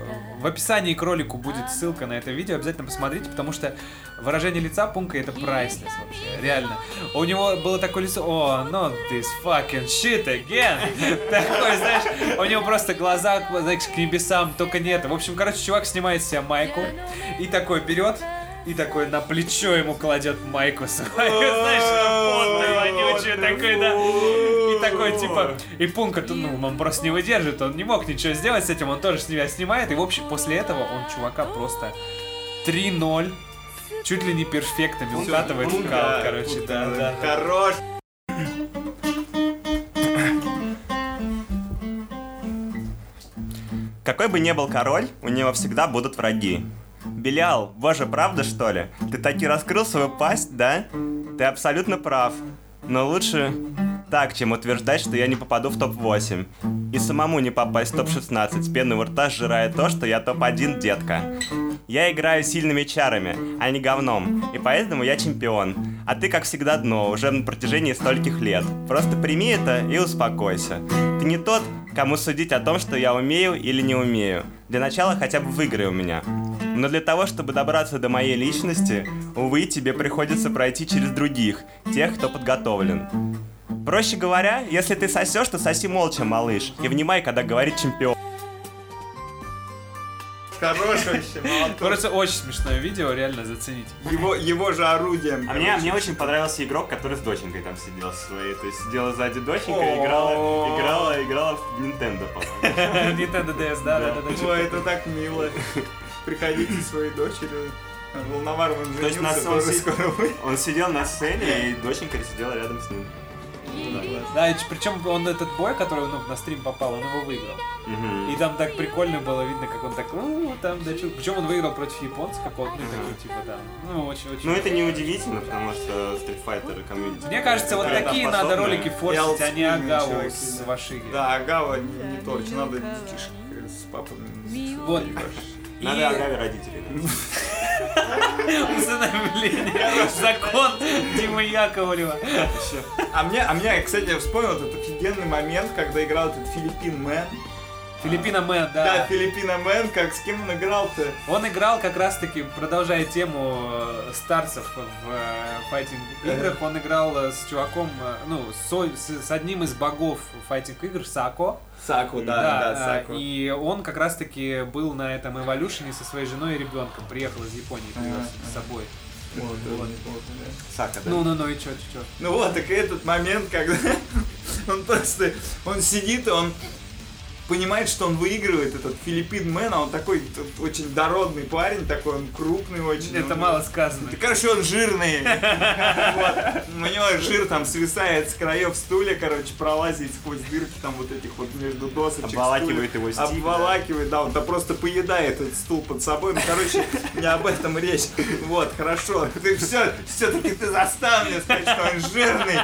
в описании к ролику будет ссылка на это видео, обязательно посмотрите, потому что выражение лица Пунка это прайслес вообще, реально. У него было такое лицо, о, not this fucking shit again. Такой, знаешь, у него просто глаза, знаешь, к небесам, только нет. В общем, короче, чувак снимает с себя майку и такой берет и такой на плечо ему кладет майку свою, знаешь, потную, вонючую, такой, да. И такой, типа, и Пунка, ну, он просто не выдержит, он не мог ничего сделать с этим, он тоже с себя снимает, и, в общем, после этого он чувака просто 3-0, чуть ли не перфектами укатывает в кал, короче, да, да. Хорош. Какой бы ни был король, у него всегда будут враги. Белял, боже, правда что ли? Ты таки раскрыл свою пасть, да? Ты абсолютно прав. Но лучше так, чем утверждать, что я не попаду в топ-8. И самому не попасть в топ-16, с пеной у рта сжирая то, что я топ-1, детка. Я играю сильными чарами, а не говном, и поэтому я чемпион. А ты, как всегда, дно, уже на протяжении стольких лет. Просто прими это и успокойся. Ты не тот, кому судить о том, что я умею или не умею. Для начала хотя бы выиграй у меня. Но для того, чтобы добраться до моей личности, увы, тебе приходится пройти через других, тех, кто подготовлен. Проще говоря, если ты сосешь, то соси молча, малыш, и внимай, когда говорит чемпион. Хорош вообще, молоток. Короче, очень смешное видео, реально зацените. Его, его же орудием. А мне, мне очень понравился игрок, который с доченькой там сидел со своей. То есть сидела сзади доченька и играла, играла, играла в Nintendo, по-моему. Nintendo DS, да, да, да, да. Ой, это так мило. Приходите своей дочери. Волновар он То есть нас он си-. Он сидел на сцене, и доченька сидела рядом с ним. Да, и причем он этот бой, который ну, на стрим попал, он его выиграл. И там так прикольно было видно, как он так, «У, там, да, чё». Причем он выиграл против японца какого-то, ну, такой, типа, там, ну, очень-очень. Ну, это не удивительно, потому что Street Fighter комьюнити. Мне кажется, вот такие надо ролики форсить, а не Агаву с да. Вашиги. Да, Агава не, не точно, надо детишек э, с папой. Вот. Надо Агаве родителей. Усыновление. Закон Димы Яковлева. А мне, а мне, кстати, я вспомнил этот офигенный момент, когда играл этот Filipino Man. Filipino Man, Да, да. Filipino Man, как с кем он играл-то? Он играл как раз-таки, продолжая тему э, старцев в э, fighting играх, он играл э, с чуваком, ну, с, с одним из богов файтинг игр, Сако. Саку, да, да, э, Саку. И он как раз-таки был на этом эволюшене со своей женой и ребенком. Приехал из Японии, привез с собой. Вот, Вот. да. Сака, да? Ну, ну, ну, и чё, чё? Ну вот, так и этот момент, когда он просто, он сидит, он понимает, что он выигрывает этот Филиппин Мэн, а он такой очень дородный парень, такой он крупный очень. Это он- мало сказано. Да, короче, он жирный. Вот. У него жир там свисает с краев стулья, короче, пролазит сквозь дырки там вот этих вот между досочек. Обволакивает его стик, да. Обволакивает, да, он то просто поедает этот стул под собой. Ну, короче, не об этом речь. Вот, хорошо. Ты все, все-таки ты заставил меня сказать, что он жирный.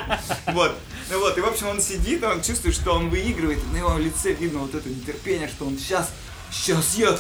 Вот. Ну вот, и в общем он сидит, он чувствует, что он выигрывает, на его лице видно вот это нетерпение, что он сейчас, сейчас я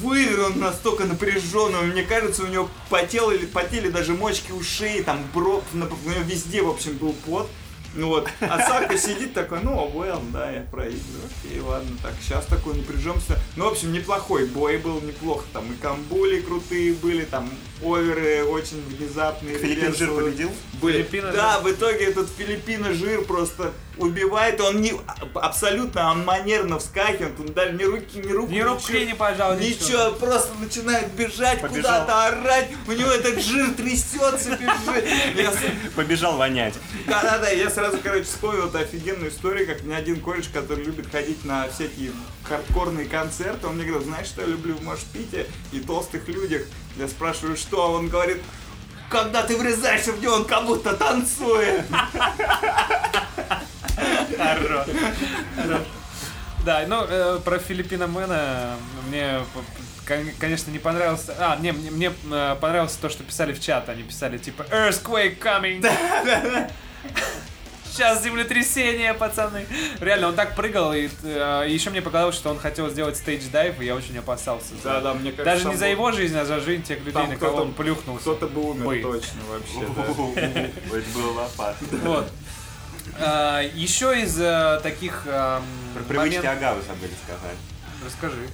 выиграю, он настолько напряженный, мне кажется, у него потело, или потели даже мочки ушей, там бро, у него везде, в общем, был пот. Ну вот, а Сака сидит такой, ну, well, да, я проиграю, окей, ладно, так, сейчас такой напряжемся. Ну, в общем, неплохой бой был, неплохо, там и камбули крутые были, там оверы очень внезапные. Филиппин жир победил? были. Филиппино да, в итоге этот Филиппино жир просто убивает, он не абсолютно он манерно вскакивает, он даже ни руки, ни руку, Ни руки не пожал, Ничего, просто начинает бежать, Побежал. куда-то орать, у него этот жир трясется, бежит. Я Побежал вонять. Да-да-да, я сразу, короче, вспомнил эту офигенную историю, как мне один кореш, который любит ходить на всякие хардкорные концерты, он мне говорил, знаешь, что я люблю в Машпите и толстых людях? Я спрашиваю, что? А Он говорит, когда ты врезаешься в него, он как будто танцует. Хорош. Да, ну, э, про Филиппина Мэна мне, конечно, не понравилось... А, не, мне, мне, э, понравилось то, что писали в чат. Они писали, типа, Earthquake coming! Сейчас землетрясение, пацаны. Реально, он так прыгал, и еще мне показалось, что он хотел сделать стейдж-дайв, и я очень опасался. за- Да-да, мне кажется, Даже не за его жизнь, а за жизнь тех людей, Там на кого он плюхнулся. Кто-то бы умер точно вообще. да. Это было опасно. Вот. А, Еще из э, таких эм, Про привычки момент- Агавы забыли сказать. Расскажи.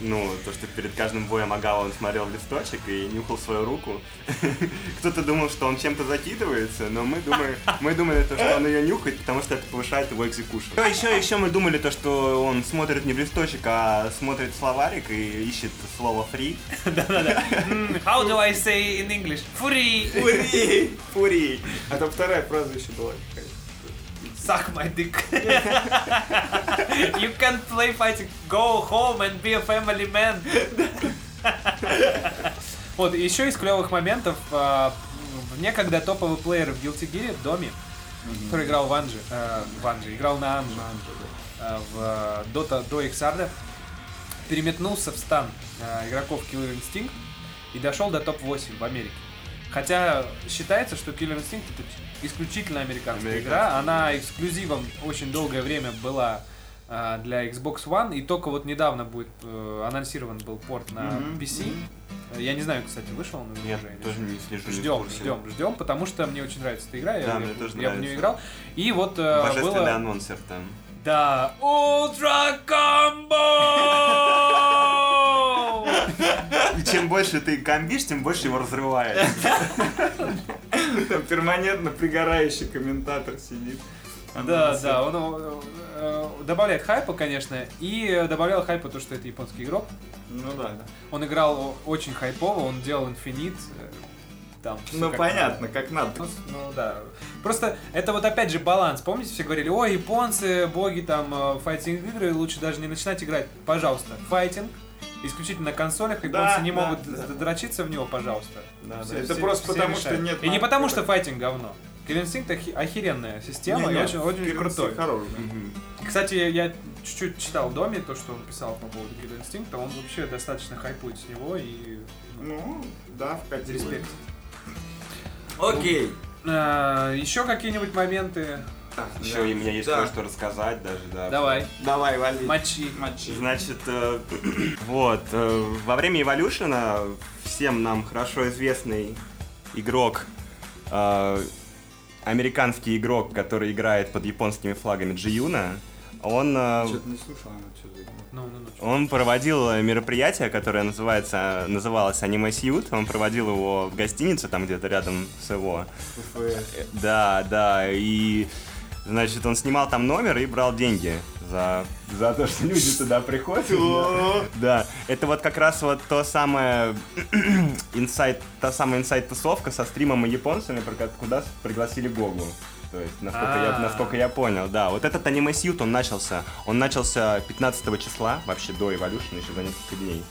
Ну, то, что перед каждым боем Агава он смотрел в листочек и нюхал свою руку. Кто-то думал, что он чем-то закидывается, но мы думали, мы думали, то, что он ее нюхает, потому что это повышает его экзекушн. Еще, еще мы думали, то, что он смотрит не в листочек, а смотрит в словарик и ищет слово free. М, How do I say in English? Free! Фури! Фури! А там вторая фраза еще была какая-то. Suck my dick. you can't play fighting. Go home and be a family man. Вот, еще из клевых моментов. а, Некогда топовый плеер в Guilty Gear, Доми, который играл в Анже, э, в Анже, играл на Анже, э, в э, Dota до XR, переметнулся в стан э, игроков Killer Instinct и дошел до топ-8 в Америке. Хотя считается, что Killer Instinct это исключительно американская Американская, игра. Она эксклюзивом очень долгое время была э, для Xbox One, и только вот недавно будет э, анонсирован был порт на Мгм. PC. Э, Я не знаю, кстати, вышел он Я уже или тоже не слежу. Ждем, ждем, ждем, потому что мне очень нравится эта игра. я, Да, я- мне тоже я в нее нравится. играл. И вот э, было... анонсер там. Да, Ультра Комбо! Чем больше ты комбишь, тем больше его разрывает. Там перманентно пригорающий комментатор сидит. Да, да, он э, э, добавляет хайпа, конечно, и добавлял хайпа то, что это японский игрок. Ну да, да. Он играл о- очень хайпово, он делал инфинит. э, Там, Ну как понятно, как надо. Ну, ну да. Просто это вот опять же баланс. Помните, все говорили, ой, японцы, боги там, файтинг игры, лучше даже не начинать играть. Пожалуйста, файтинг. Исключительно на консолях, японцы Да, не да, могут да. дрочиться в него, пожалуйста. Да, да. Все- Это все- просто все потому, решают. что нет И не потому, что файтинг говно. Instinct охи- охеренная система и очень, очень крутой. Хороший. Кстати, я, чуть-чуть читал в доме то, что он писал по поводу Killer Instinct, он вообще достаточно хайпует с него и Ну, да, вкатил. респект. Окей. А, еще какие-нибудь моменты? Так, Еще да. у меня есть Да. кое-что рассказать даже, да. Давай, Давай, вали. мочи. Мочи. Значит, э, вот, э, во время Эволюшена всем нам хорошо известный игрок, э, американский игрок, который играет под японскими флагами Джиюна, он, э, Что-то не слушал? Ну, ну, ну. чё. он проводил мероприятие, которое называется, называлось Аниме Сьют. Он проводил его в гостинице, там где-то рядом с его. Э, Да, да, и значит, он снимал там номер и брал деньги за, за то, что люди туда приходят. Да, это вот как раз вот то самое инсайт, та самая инсайт-тусовка со стримом и японцами, куда пригласили Гогу. То есть, насколько я, А. насколько я понял, да. Вот этот аниме suite, он начался, он начался 15 числа, вообще до Evolution, еще за несколько дней.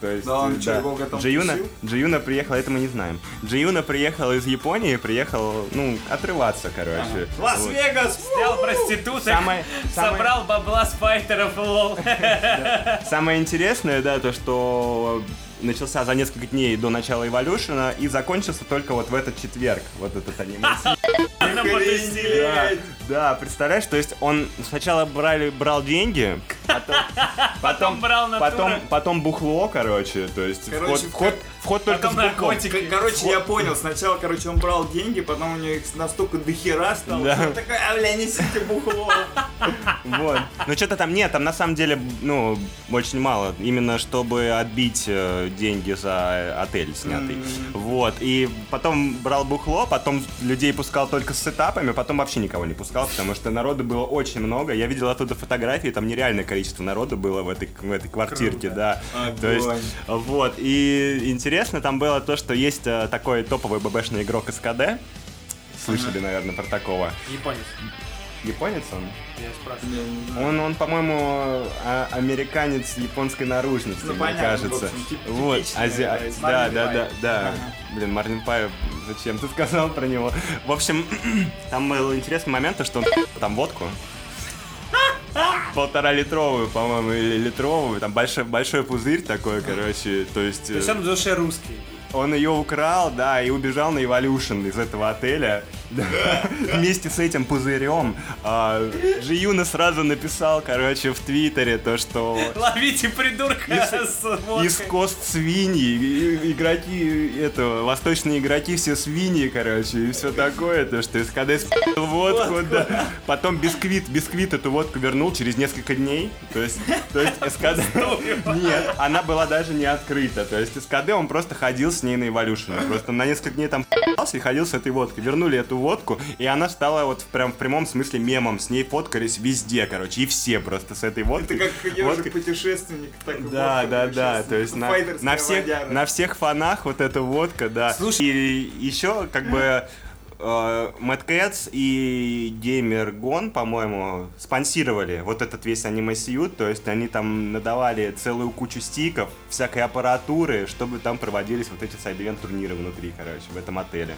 То есть, Да, он там Джиюна? Джиюна приехал, это мы не знаем. Джиюна приехал из Японии, приехал, ну, отрываться, короче. Вот. Лас-Вегас! Снял проституток, Самое, самое, собрал бабла с файтеров, лол. самое интересное, да, то, что начался за несколько дней до начала Эволюшена и закончился только вот в этот четверг, вот этот аниме. Да, да, представляешь, то есть он сначала брали, брал деньги, потом, Потом брал натуры. потом, потом бухло, короче, то есть Короче, вход, вход, вход только потом с наркотики. Короче, я понял. Сначала, короче, он брал деньги, потом у него их настолько дохера стало. Да. что Он такой, а, бля, несите бухло. Вот. Ну что-то там нет, там на самом деле, ну, очень мало. Именно чтобы отбить э, деньги за э, отель снятый. Вот. И потом брал бухло, потом людей пускал только с сетапами, потом вообще никого не пускал, потому что народу было очень много. Я видел оттуда фотографии, там нереальное количество народу было в этой, в этой квартирке, да. То есть, вот. И интересно там было то, что есть э, такой топовый ББшный игрок СКД. Слышали, наверное, про такого. Японец, Японец он? я спрашиваю. Он, он, по-моему, а- американец японской наружности, Ну, мне понятно, в кажется. общем, тип- вот, ази- да, а- из да, да, да, да. Ага. Блин, Марлин Пай, зачем ты сказал про него? В общем, там был интересный момент, то, что он там водку. Полтора литровую, по-моему, или литровую, там большой, большой пузырь такой, короче, то есть... То есть он в душе русский. он ее украл, да, и убежал на Evolution из этого отеля. Вместе с этим пузырем. А, Джиюна сразу написал, короче, в Твиттере то, что Ловите придурка из кост свиньи, игроки, это, восточные игроки все свиньи, короче, и все такое, то, что СКД спил водку, да. Потом бисквит, бисквит эту водку вернул через несколько дней, то есть, то есть СКД... Нет, она была даже не открыта, то есть СКД он просто ходил с ней на Evolution, просто на несколько дней там и ходил с этой водкой, вернули эту водку, и она стала вот в, прям в прямом смысле мемом, с ней фоткались везде, короче, и все просто с этой Это водкой. как ежик водкой- путешественник, так да, водка да, да, то есть на, на, всех, водяра. на всех фонах вот эта водка, да. Слушай. И еще как бы э, Mad Cats и Gamer Gone, по-моему, спонсировали вот этот весь аниме сьют, то есть они там надавали целую кучу стиков, всякой аппаратуры, чтобы там проводились вот эти сайд-ивент турниры внутри, короче, в этом отеле.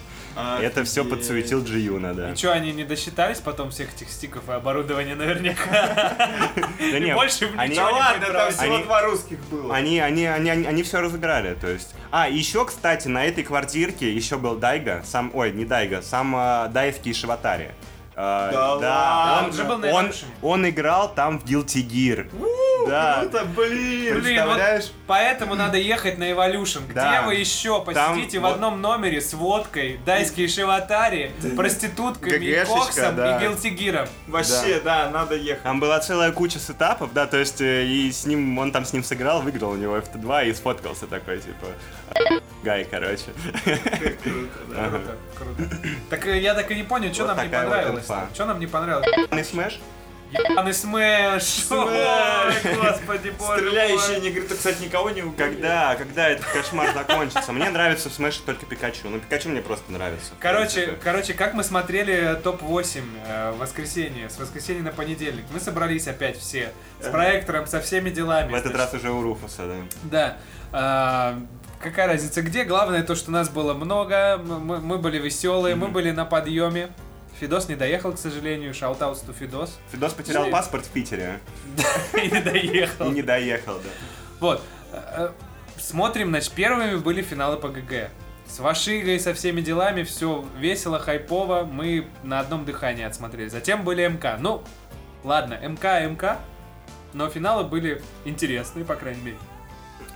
Это все подсуетил Джиюна, да. И что, они не досчитались потом всех этих стиков и оборудования наверняка? Да И не, больше в они- Да ладно, там всего два русских было. Они, они, они, они, они все разыграли, то есть. А, еще, кстати, на этой квартирке еще был Дайга, сам, ой, не Дайга, сам э, Даевский из Шиватари. Э, Да ладно? он, Он же был на он, он играл там в Guilty Gear. Да. Это, блин. Блин, вот Представляешь? поэтому надо ехать на Evolution. Где Да. вы еще Там посидите в вот- одном номере с водкой, дайские шиватари, проститутками, и ГГшечка, коксом да. и гилтигиром? Вообще, да, надо ехать. Там была целая куча сетапов, да, то есть э, и с ним, он там с ним сыграл, выиграл у него FT2 и сфоткался такой, типа, гай, короче. Ага. Круто, круто. Так э, я так и не понял, что Вот нам не вот понравилось. Что нам не понравилось? И Смэш? Ебаный смэш! Ой, господи, боже Стреляющие мой. негры, кстати, никого не. Когда, когда этот кошмар закончится? Мне нравится в Smash только Пикачу. Ну, Пикачу мне просто нравится. Короче, короче, как мы смотрели топ-8 э, в воскресенье, с воскресенья на понедельник. Мы собрались опять все с проектором, со всеми делами. В этот раз уже у Руфуса, да. Да. Какая разница где? Главное то, что нас было много, мы, мы- были веселые, мы были на подъеме. Фидос не доехал, к сожалению. Шаутаут to Фидос. Фидос потерял паспорт в Питере И не доехал. и не доехал, да. Вот. Э, э, Смотрим, значит, первыми были финалы по ГГ. С Вашигой, со всеми делами, все весело, хайпово, мы на одном дыхании отсмотрели. Затем были МК. Ну, ладно, МК, МК, но финалы были интересные, по крайней мере.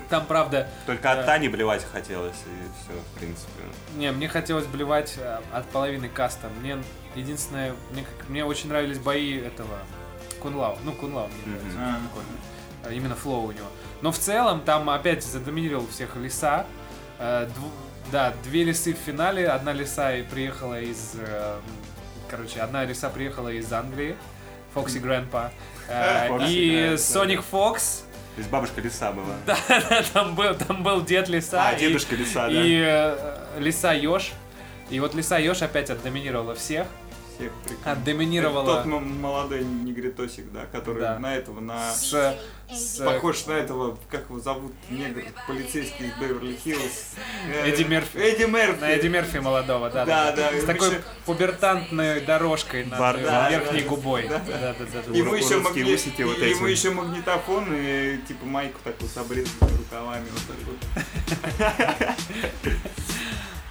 Там, правда, Только от Да. Тани блевать хотелось, и все, в принципе. не, мне хотелось блевать э, от половины каста. Мне единственное, мне, как- мне очень нравились бои этого Кунлау. Ну, Кунлау мне нравится. Э, Именно флоу у него. Но в целом там опять задоминировал всех лиса. Э, дв- Да, две лисы в финале. Одна лиса и приехала из... э, Короче, одна лиса приехала из Англии. Фокси Грандпа. Э, И Соник Фокс. То есть бабушка лиса была. Да, там был, там был дед лиса. А, и- дедушка лиса, да. и э, лиса Ёж. И вот лиса Ёж опять отдоминировала всех. Всех прикольно. Отдоминировала Тот м- молодой негритосик, да, который Да. на этого, на... с, с Похож на этого, как его зовут, негр, полицейский из Беверли-Хиллз. Э, Эдди Мерфи. Эдди Мерфи. на Эдди Мерфи молодого, да. Да, да, С ему такой еще- пубертантной дорожкой над Бар- э, да, верхней да, губой. да, Да, да. да, да, да. Ему еще, магни- усики вот ему эти. еще магнитофон и типа майку такую с обрезанными рукавами. Вот так вот.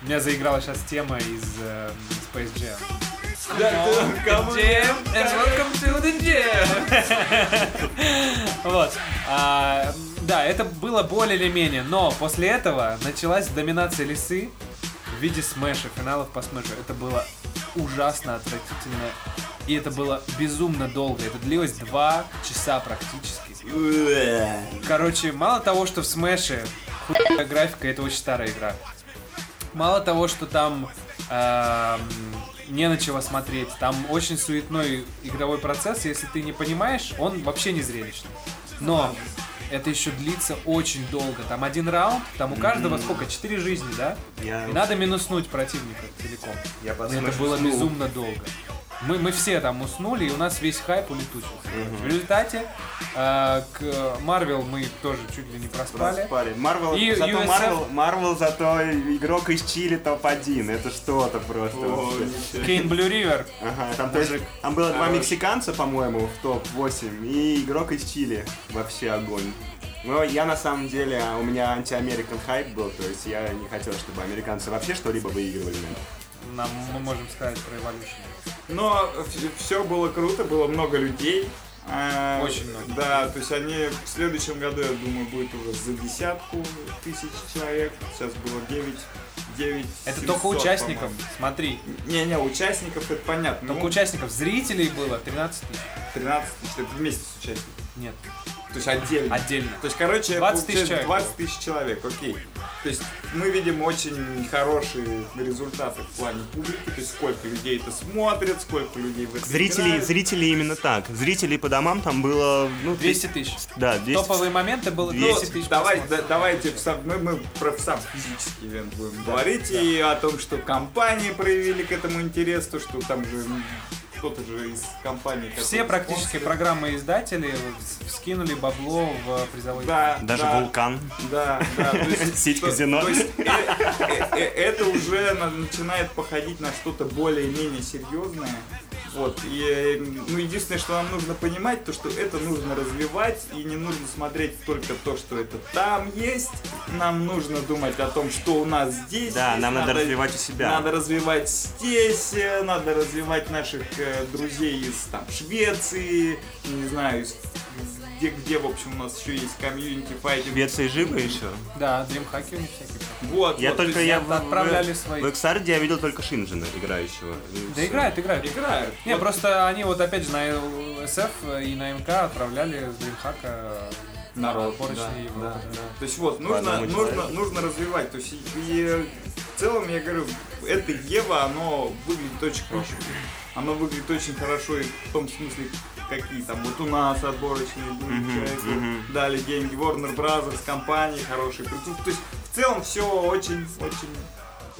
У меня заиграла сейчас тема из э, Space Jam. Да, кому- Jam and welcome to the jam. Вот. А, Да, это было более или менее, но после этого началась доминация лисы в виде смеша, финалов по смешу. Это было ужасно отвратительно. И это было безумно долго. Это длилось два часа практически. Короче, мало того, что в смеше хуйная графика, это очень старая игра. Мало того, что там эм, не на чего смотреть, там очень суетной игровой процесс, если ты не понимаешь, он вообще не зрелищный. Но это еще длится очень долго. Там один раунд, там у каждого сколько? Четыре жизни, да? Я, И надо минуснуть противника целиком. я это было безумно долго. Мы, мы все там уснули, и у нас весь хайп улетучился. В результате э, к Марвел мы тоже чуть ли не проспали. Проспали. Марвел, И зато USF Marvel, Marvel зато игрок из Чили топ-1. Это что-то просто. О. Kane Blue River. Ага, там тоже, там было два мексиканца, по-моему, в топ-8, и игрок из Чили. Вообще огонь. Но я на самом деле, у меня anti-American hype был, то есть я не хотел, чтобы американцы вообще что-либо выигрывали. Нам мы можем сказать про Evolution. Но все было круто, было много людей. А, Очень много. Да, то есть они в следующем году, я думаю, будет уже за десятку тысяч человек. Сейчас было 9, 9 Это 700, только участникам. по-моему. Смотри, Не-не, участников это понятно. только Ну, участников. Зрителей было 13 тысяч. 13 тысяч, это вместе с участниками. Нет, То есть отдельно. отдельно. То есть, короче, 20 тысяч человек 20 тысяч человек, окей. То есть мы видим очень хорошие результаты в плане публики, то есть сколько людей это смотрят, сколько людей в это Зрители, играют. зрители именно так. Зрителей по домам там было, ну, 200 тысяч. Да, 200. Топовые моменты было 200 200 тысяч. Давай, да- давайте в сам- мы, мы про сам физический ивент будем говорить и о том, что компании проявили к этому интерес, то что там же м, кто-то же из компании. Все практически программы издатели скинули бабло в призовой Да, Даже да, вулкан. Да, да. то есть- Сеть казино. то есть, э, э, э, Это уже на- начинает походить на что-то более-менее серьезное. Вот. И, э, ну, единственное, что нам нужно понимать, то, что это нужно развивать, и не нужно смотреть только то, что это там есть. Нам нужно думать о том, что у нас здесь Да, есть. нам надо развивать у себя. Надо развивать здесь, э, надо развивать наших э, друзей из там, Швеции, не знаю, из где, где, в общем, у нас еще есть комьюнити файтинг. Швеция живы еще? Да, дримхаки у них всякие. Вот, Я вот, только то есть я от- отправляли в, свои. В Эксарде я видел только Шинджина играющего. Да всё. играют, играют. играют. Не, Вот, просто они вот опять же на SF и на МК отправляли с дримхака народ. да, да, да. То есть вот, нужно, нужно, нужно развивать. То есть и, и в целом, я говорю, это Ева, оно выглядит очень хорошо. Оно выглядит очень хорошо и в том смысле, какие там, вот у нас отборочные были, Мгм, человеку мгм. дали деньги, Warner Brothers, компании хорошие. То есть в целом все очень, очень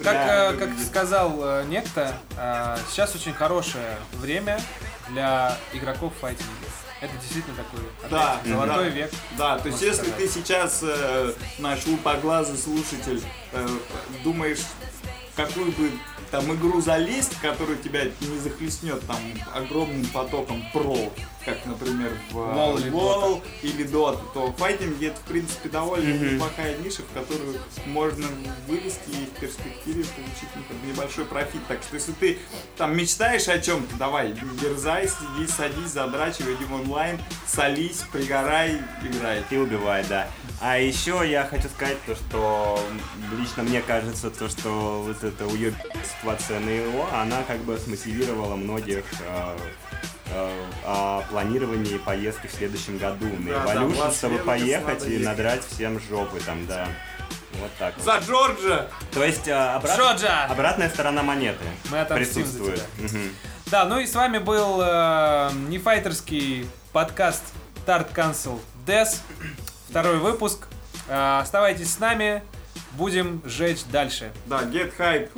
Как, реально э, как выглядит. сказал э, некто, э, сейчас очень хорошее время для игроков файтинга. Это действительно такой опять, Да, золотой да. век. Да, то есть если сказать. ты сейчас, э, наш лупоглазый слушатель, э, думаешь, какую бы там игру залезть, которая тебя не захлестнет там огромным потоком про, как, например, в или WoW или Dota, то файтинг это, в принципе, довольно Мгм. неплохая ниша, в которую можно вылезти и в перспективе получить небольшой профит. Так что если ты там мечтаешь о чем-то, давай, дерзай, сиди, садись, задрачивай, иди в онлайн, солись, пригорай, играй. И убивай, да. А еще я хочу сказать то, что лично мне кажется, то, что вот эта уеб ситуация на ИО, она как бы смотивировала многих э, э, о планировании поездки в следующем году на Да, да, Evolution, в чтобы поехать и ехать. надрать всем жопы там, да. Вот так вот. За Джорджа! То есть э, обрат- Джорджа! обратная сторона монеты Мы присутствует. тебя. Мгм. Да, ну и с вами был э, нефайтерский подкаст Tart Council Des. Второй выпуск. Э, оставайтесь с нами. Будем жечь дальше. Да, get hype.